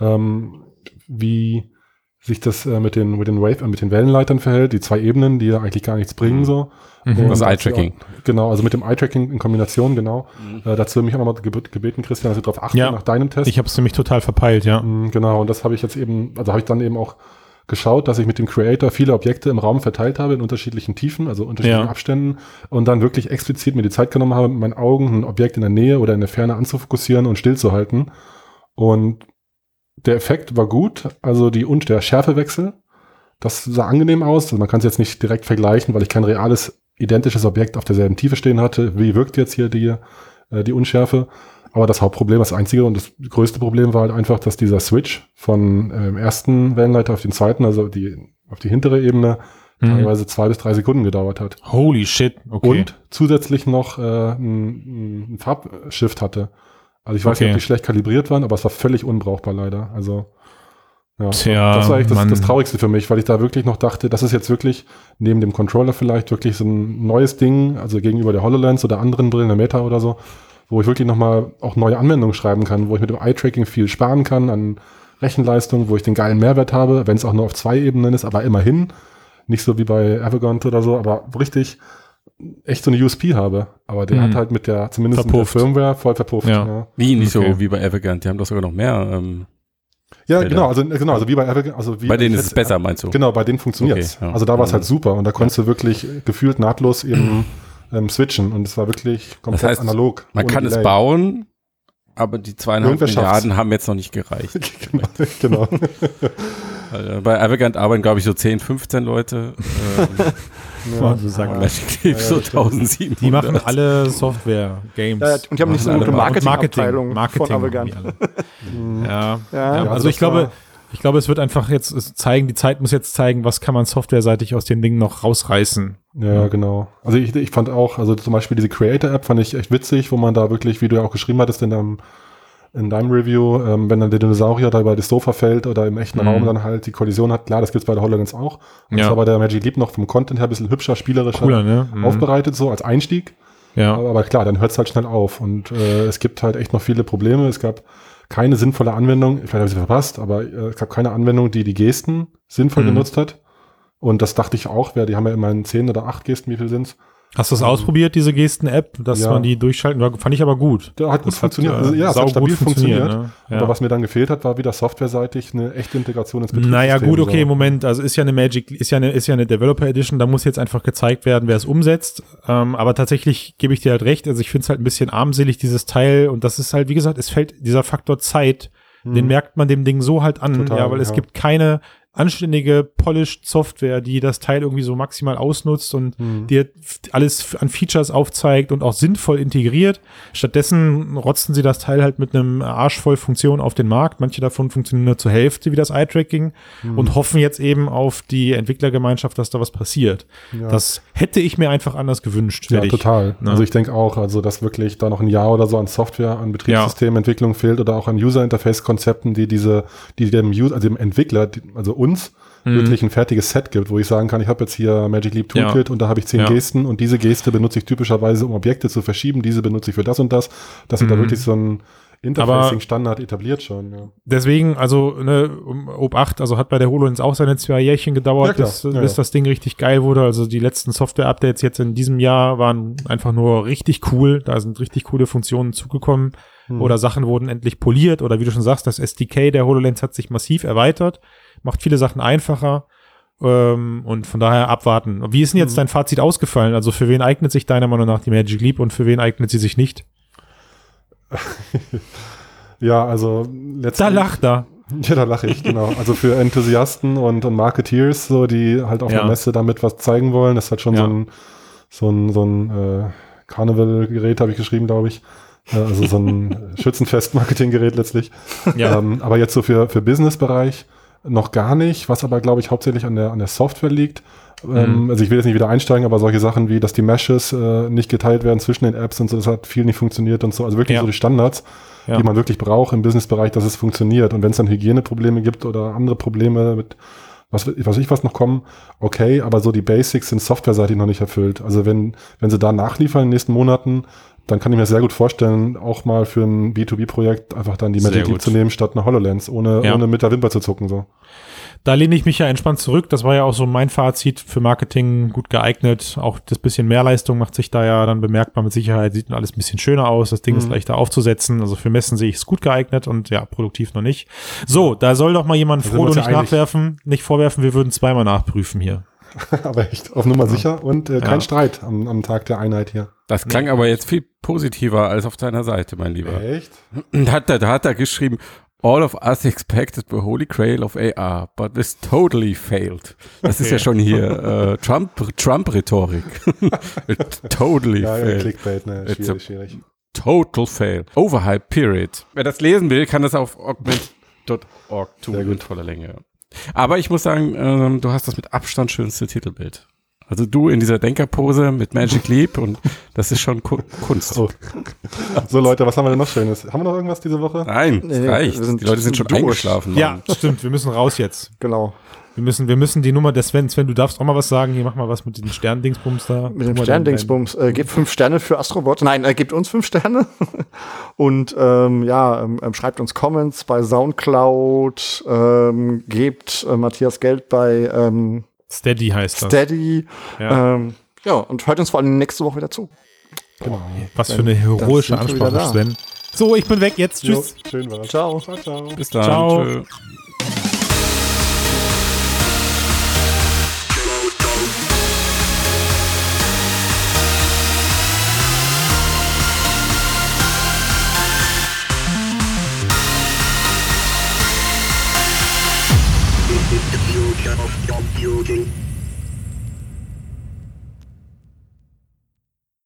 ähm, wie sich das äh, mit den mit den Wave äh, mit den Wellenleitern verhält, die zwei Ebenen, die ja eigentlich gar nichts bringen so. Mhm, das Eye-Tracking. Genau, also mit dem Eye-Tracking in Kombination, genau. Mhm. Äh, dazu habe ich mich auch nochmal gebeten, Christian, dass du darauf achten ja, nach deinem Test. Ich habe es nämlich total verpeilt, ja. Mhm, genau, und das habe ich jetzt eben, also habe ich dann eben auch geschaut, dass ich mit dem Creator viele Objekte im Raum verteilt habe in unterschiedlichen Tiefen, also unterschiedlichen ja. Abständen und dann wirklich explizit mir die Zeit genommen habe, mit meinen Augen ein Objekt in der Nähe oder in der Ferne anzufokussieren und stillzuhalten. Und der Effekt war gut, also die und der Schärfewechsel das sah angenehm aus. Also man kann es jetzt nicht direkt vergleichen, weil ich kein reales, identisches Objekt auf derselben Tiefe stehen hatte. Wie wirkt jetzt hier die, äh, die Unschärfe? Aber das Hauptproblem, das einzige und das größte Problem war halt einfach, dass dieser Switch von äh, ersten Wellenleiter auf den zweiten, also die, auf die hintere Ebene, mhm. teilweise zwei bis drei Sekunden gedauert hat. Holy shit, okay. Und zusätzlich noch äh, ein, ein Farbshift hatte. Also ich weiß okay. nicht, ob die schlecht kalibriert waren, aber es war völlig unbrauchbar leider. Also ja, Tja, das war eigentlich das, das, Traurigste für mich, weil ich da wirklich noch dachte, das ist jetzt wirklich neben dem Controller vielleicht wirklich so ein neues Ding, also gegenüber der HoloLens oder anderen Brillen der Meta oder so, wo ich wirklich nochmal auch neue Anwendungen schreiben kann, wo ich mit dem Eye-Tracking viel sparen kann an Rechenleistung, wo ich den geilen Mehrwert habe, wenn es auch nur auf zwei Ebenen ist, aber immerhin. Nicht so wie bei Avagant oder so, aber richtig echt so eine USP habe. Aber der hm. hat halt mit der, zumindest verpufft. mit der Firmware voll verpufft. Ja. ja. Wie, nicht okay. so wie bei Avagant, die haben doch sogar noch mehr ähm, Ja, Felder. genau, also genau, also wie bei Apple, also wie Bei denen ist es besser, meinst du? Genau, bei denen funktioniert's. Okay, ja. Also da war es halt Mhm. super und da konntest du wirklich gefühlt nahtlos eben ähm, switchen und es war wirklich komplett Das heißt, analog. Man kann es Delay. bauen, aber die zweieinhalb Irgendwer schafft's. Milliarden haben jetzt noch nicht gereicht. genau. genau. Äh, Bei Avegant arbeiten, glaube ich, so 10, 15 Leute. Ähm, Kann man so sagen. Magic Ja, so ja, stimmt. 1700. Die machen alle Software, Games. Ja, und die haben nicht so eine gute Marketingabteilung Marketing von machen Avegant. die alle. ja. Ja. Ja, Ja, also ich glaube, ich glaube, es wird einfach jetzt es zeigen, die Zeit muss jetzt zeigen, was kann man softwareseitig aus den Dingen noch rausreißen. Ja, genau. Also ich, ich fand auch, also zum Beispiel diese Creator-App fand ich echt witzig, wo man da wirklich, wie du ja auch geschrieben hattest in deinem, in deinem Review, ähm, wenn dann der Dinosaurier da über das Sofa fällt oder im echten Mhm. Raum dann halt die Kollision hat, klar, das gibt's bei der HoloLens auch. Und Ja. war bei der Magic Leap noch vom Content her ein bisschen hübscher, spielerischer Cooler, ne? Mhm. aufbereitet, so als Einstieg. Ja. Aber, aber klar, dann hört's halt schnell auf. Und äh, es gibt halt echt noch viele Probleme. Es gab keine sinnvolle Anwendung, vielleicht habe ich sie verpasst, aber äh, es gab keine Anwendung, die die Gesten sinnvoll Mhm. genutzt hat. Und das dachte ich auch, wer, die haben ja immerhin 10 oder 8 Gesten, wie viel sind's? Hast du das ausprobiert, diese Gesten-App, dass Ja. man die durchschalten? War- Fand ich aber gut. Der hat gut Das funktioniert. äh, also, ja, es hat stabil funktioniert. ne? Ja. Aber was mir dann gefehlt hat, war wieder softwareseitig eine echte Integration ins Naja, Betriebssystem. gut, okay, so. Moment. Also ist ja eine Magic, ist ja eine, ist ja eine Developer Edition, da muss jetzt einfach gezeigt werden, wer es umsetzt. Ähm, aber tatsächlich gebe ich dir halt recht. Also ich finde es halt ein bisschen armselig, dieses Teil. Und das ist halt, wie gesagt, es fällt dieser Faktor Zeit, den merkt man dem Ding so halt an. Total, ja, weil es ja. gibt keine anständige, polished Software, die das Teil irgendwie so maximal ausnutzt und Hm. dir alles an Features aufzeigt und auch sinnvoll integriert. Stattdessen rotzen sie das Teil halt mit einem Arsch voll Funktionen auf den Markt. Manche davon funktionieren nur zur Hälfte wie das Eye-Tracking Hm. und hoffen jetzt eben auf die Entwicklergemeinschaft, dass da was passiert. Ja. Das hätte ich mir einfach anders gewünscht. Ja, total. Ne? Also ich denke auch, also dass wirklich da noch ein Jahr oder so an Software, an Betriebssystementwicklung fehlt oder auch an User-Interface-Konzepten, die diese, die dem User, also dem Entwickler, also uns, Mhm. wirklich ein fertiges Set gibt, wo ich sagen kann, ich habe jetzt hier Magic Leap Ja. Toolkit und da habe ich zehn Ja. Gesten und diese Geste benutze ich typischerweise, um Objekte zu verschieben, diese benutze ich für das und das, dass sie da Mhm. wirklich so ein Interfacing-Standard etabliert schon. Ja. Deswegen, also ne, Ob 8, also hat bei der HoloLens auch seine zwei Jährchen gedauert, Ja, bis, Ja, bis ja. das Ding richtig geil wurde. Also die letzten Software-Updates jetzt in diesem Jahr waren einfach nur richtig cool. Da sind richtig coole Funktionen zugekommen Hm. oder Sachen wurden endlich poliert oder wie du schon sagst, das SDK der HoloLens hat sich massiv erweitert, macht viele Sachen einfacher. Ähm, und von daher abwarten. Wie ist denn jetzt dein Fazit ausgefallen? Also für wen eignet sich deiner Meinung nach die Magic Leap und für wen eignet sie sich nicht? Ja, also letztendlich. Da lacht er. Ja, da lache ich, genau. Also für Enthusiasten und, und Marketeers, so, die halt auf Ja. der Messe damit was zeigen wollen, das ist halt schon Ja. so ein, so ein, so ein äh, Carnival-Gerät, habe ich geschrieben, glaube ich. Also so ein Schützenfest-Marketing-Gerät letztlich. Ja. Ähm, aber jetzt so für, für Business-Bereich noch gar nicht, was aber, glaube ich, hauptsächlich an der, an der Software liegt. Ähm, Mhm. also ich will jetzt nicht wieder einsteigen, aber solche Sachen wie, dass die Meshes äh, nicht geteilt werden zwischen den Apps und so, das hat viel nicht funktioniert und so. Also wirklich Ja. so die Standards, Ja. die man wirklich braucht im Businessbereich, dass es funktioniert. Und wenn es dann Hygieneprobleme gibt oder andere Probleme mit was, was weiß ich was noch kommen, okay, aber so die Basics sind softwareseitig noch nicht erfüllt. Also wenn, wenn sie da nachliefern in den nächsten Monaten, dann kann ich mir sehr gut vorstellen, auch mal für ein B2B-Projekt einfach dann die Magic Leap zu nehmen statt eine HoloLens, ohne, Ja. ohne mit der Wimper zu zucken. So. Da lehne ich mich ja entspannt zurück. Das war ja auch so mein Fazit für Marketing gut geeignet. Auch das bisschen Mehrleistung macht sich da ja dann bemerkbar mit Sicherheit. Sieht alles ein bisschen schöner aus. Das Ding ist Mhm. leichter aufzusetzen. Also für Messen sehe ich es gut geeignet und ja, produktiv noch nicht. So, da soll doch mal jemand Frodo ja nicht einig. nachwerfen, nicht vorwerfen. Wir würden zweimal nachprüfen hier. aber echt auf Nummer sicher und äh, kein Ja. Streit am, am Tag der Einheit hier. Das klang aber jetzt viel positiver als auf deiner Seite, mein Lieber. Echt? Da hat er, da hat er geschrieben, All of us expected the holy grail of AR, but this totally failed. Das ist ja schon hier äh, Trump, Trump-Rhetorik. Totally Ja, ja, failed. Clickbait, ne, schwierig, a- schwierig. Total fail. Overhype, period. Wer das lesen will, kann das auf augment.org tun. Sehr gut. In voller Länge. Aber ich muss sagen, ähm, du hast das mit Abstand schönste Titelbild. Also du in dieser Denkerpose mit Magic Leap und das ist schon Ku Kunst. Oh. So Leute, was haben wir denn noch Schönes? Haben wir noch irgendwas diese Woche? Nein, Nee, reicht. Die Leute sind schon durch. eingeschlafen. Ja, stimmt. Wir müssen raus jetzt. Genau. Wir müssen, wir müssen die Nummer des Sven. Sven, du darfst auch mal was sagen. Hier mach mal was mit diesen Sterndingsbums da. Mit dem Sterndingsbums. Äh, gebt fünf Sterne für Astrobot. Nein, äh, gebt uns fünf Sterne. Und ähm, ja, ähm, ähm, schreibt uns Comments bei Soundcloud. Ähm, gebt äh, Matthias Geld bei ähm, Steady heißt das. Steady. Ja. Ähm, ja, und hört uns vor allem nächste Woche wieder zu. Genau. Was für eine heroische Ansprache. Sven. So, ich bin weg jetzt. Tschüss. Jo, schön war's. Ciao. Ciao, ciao. Bis dann. Ciao. Tschö.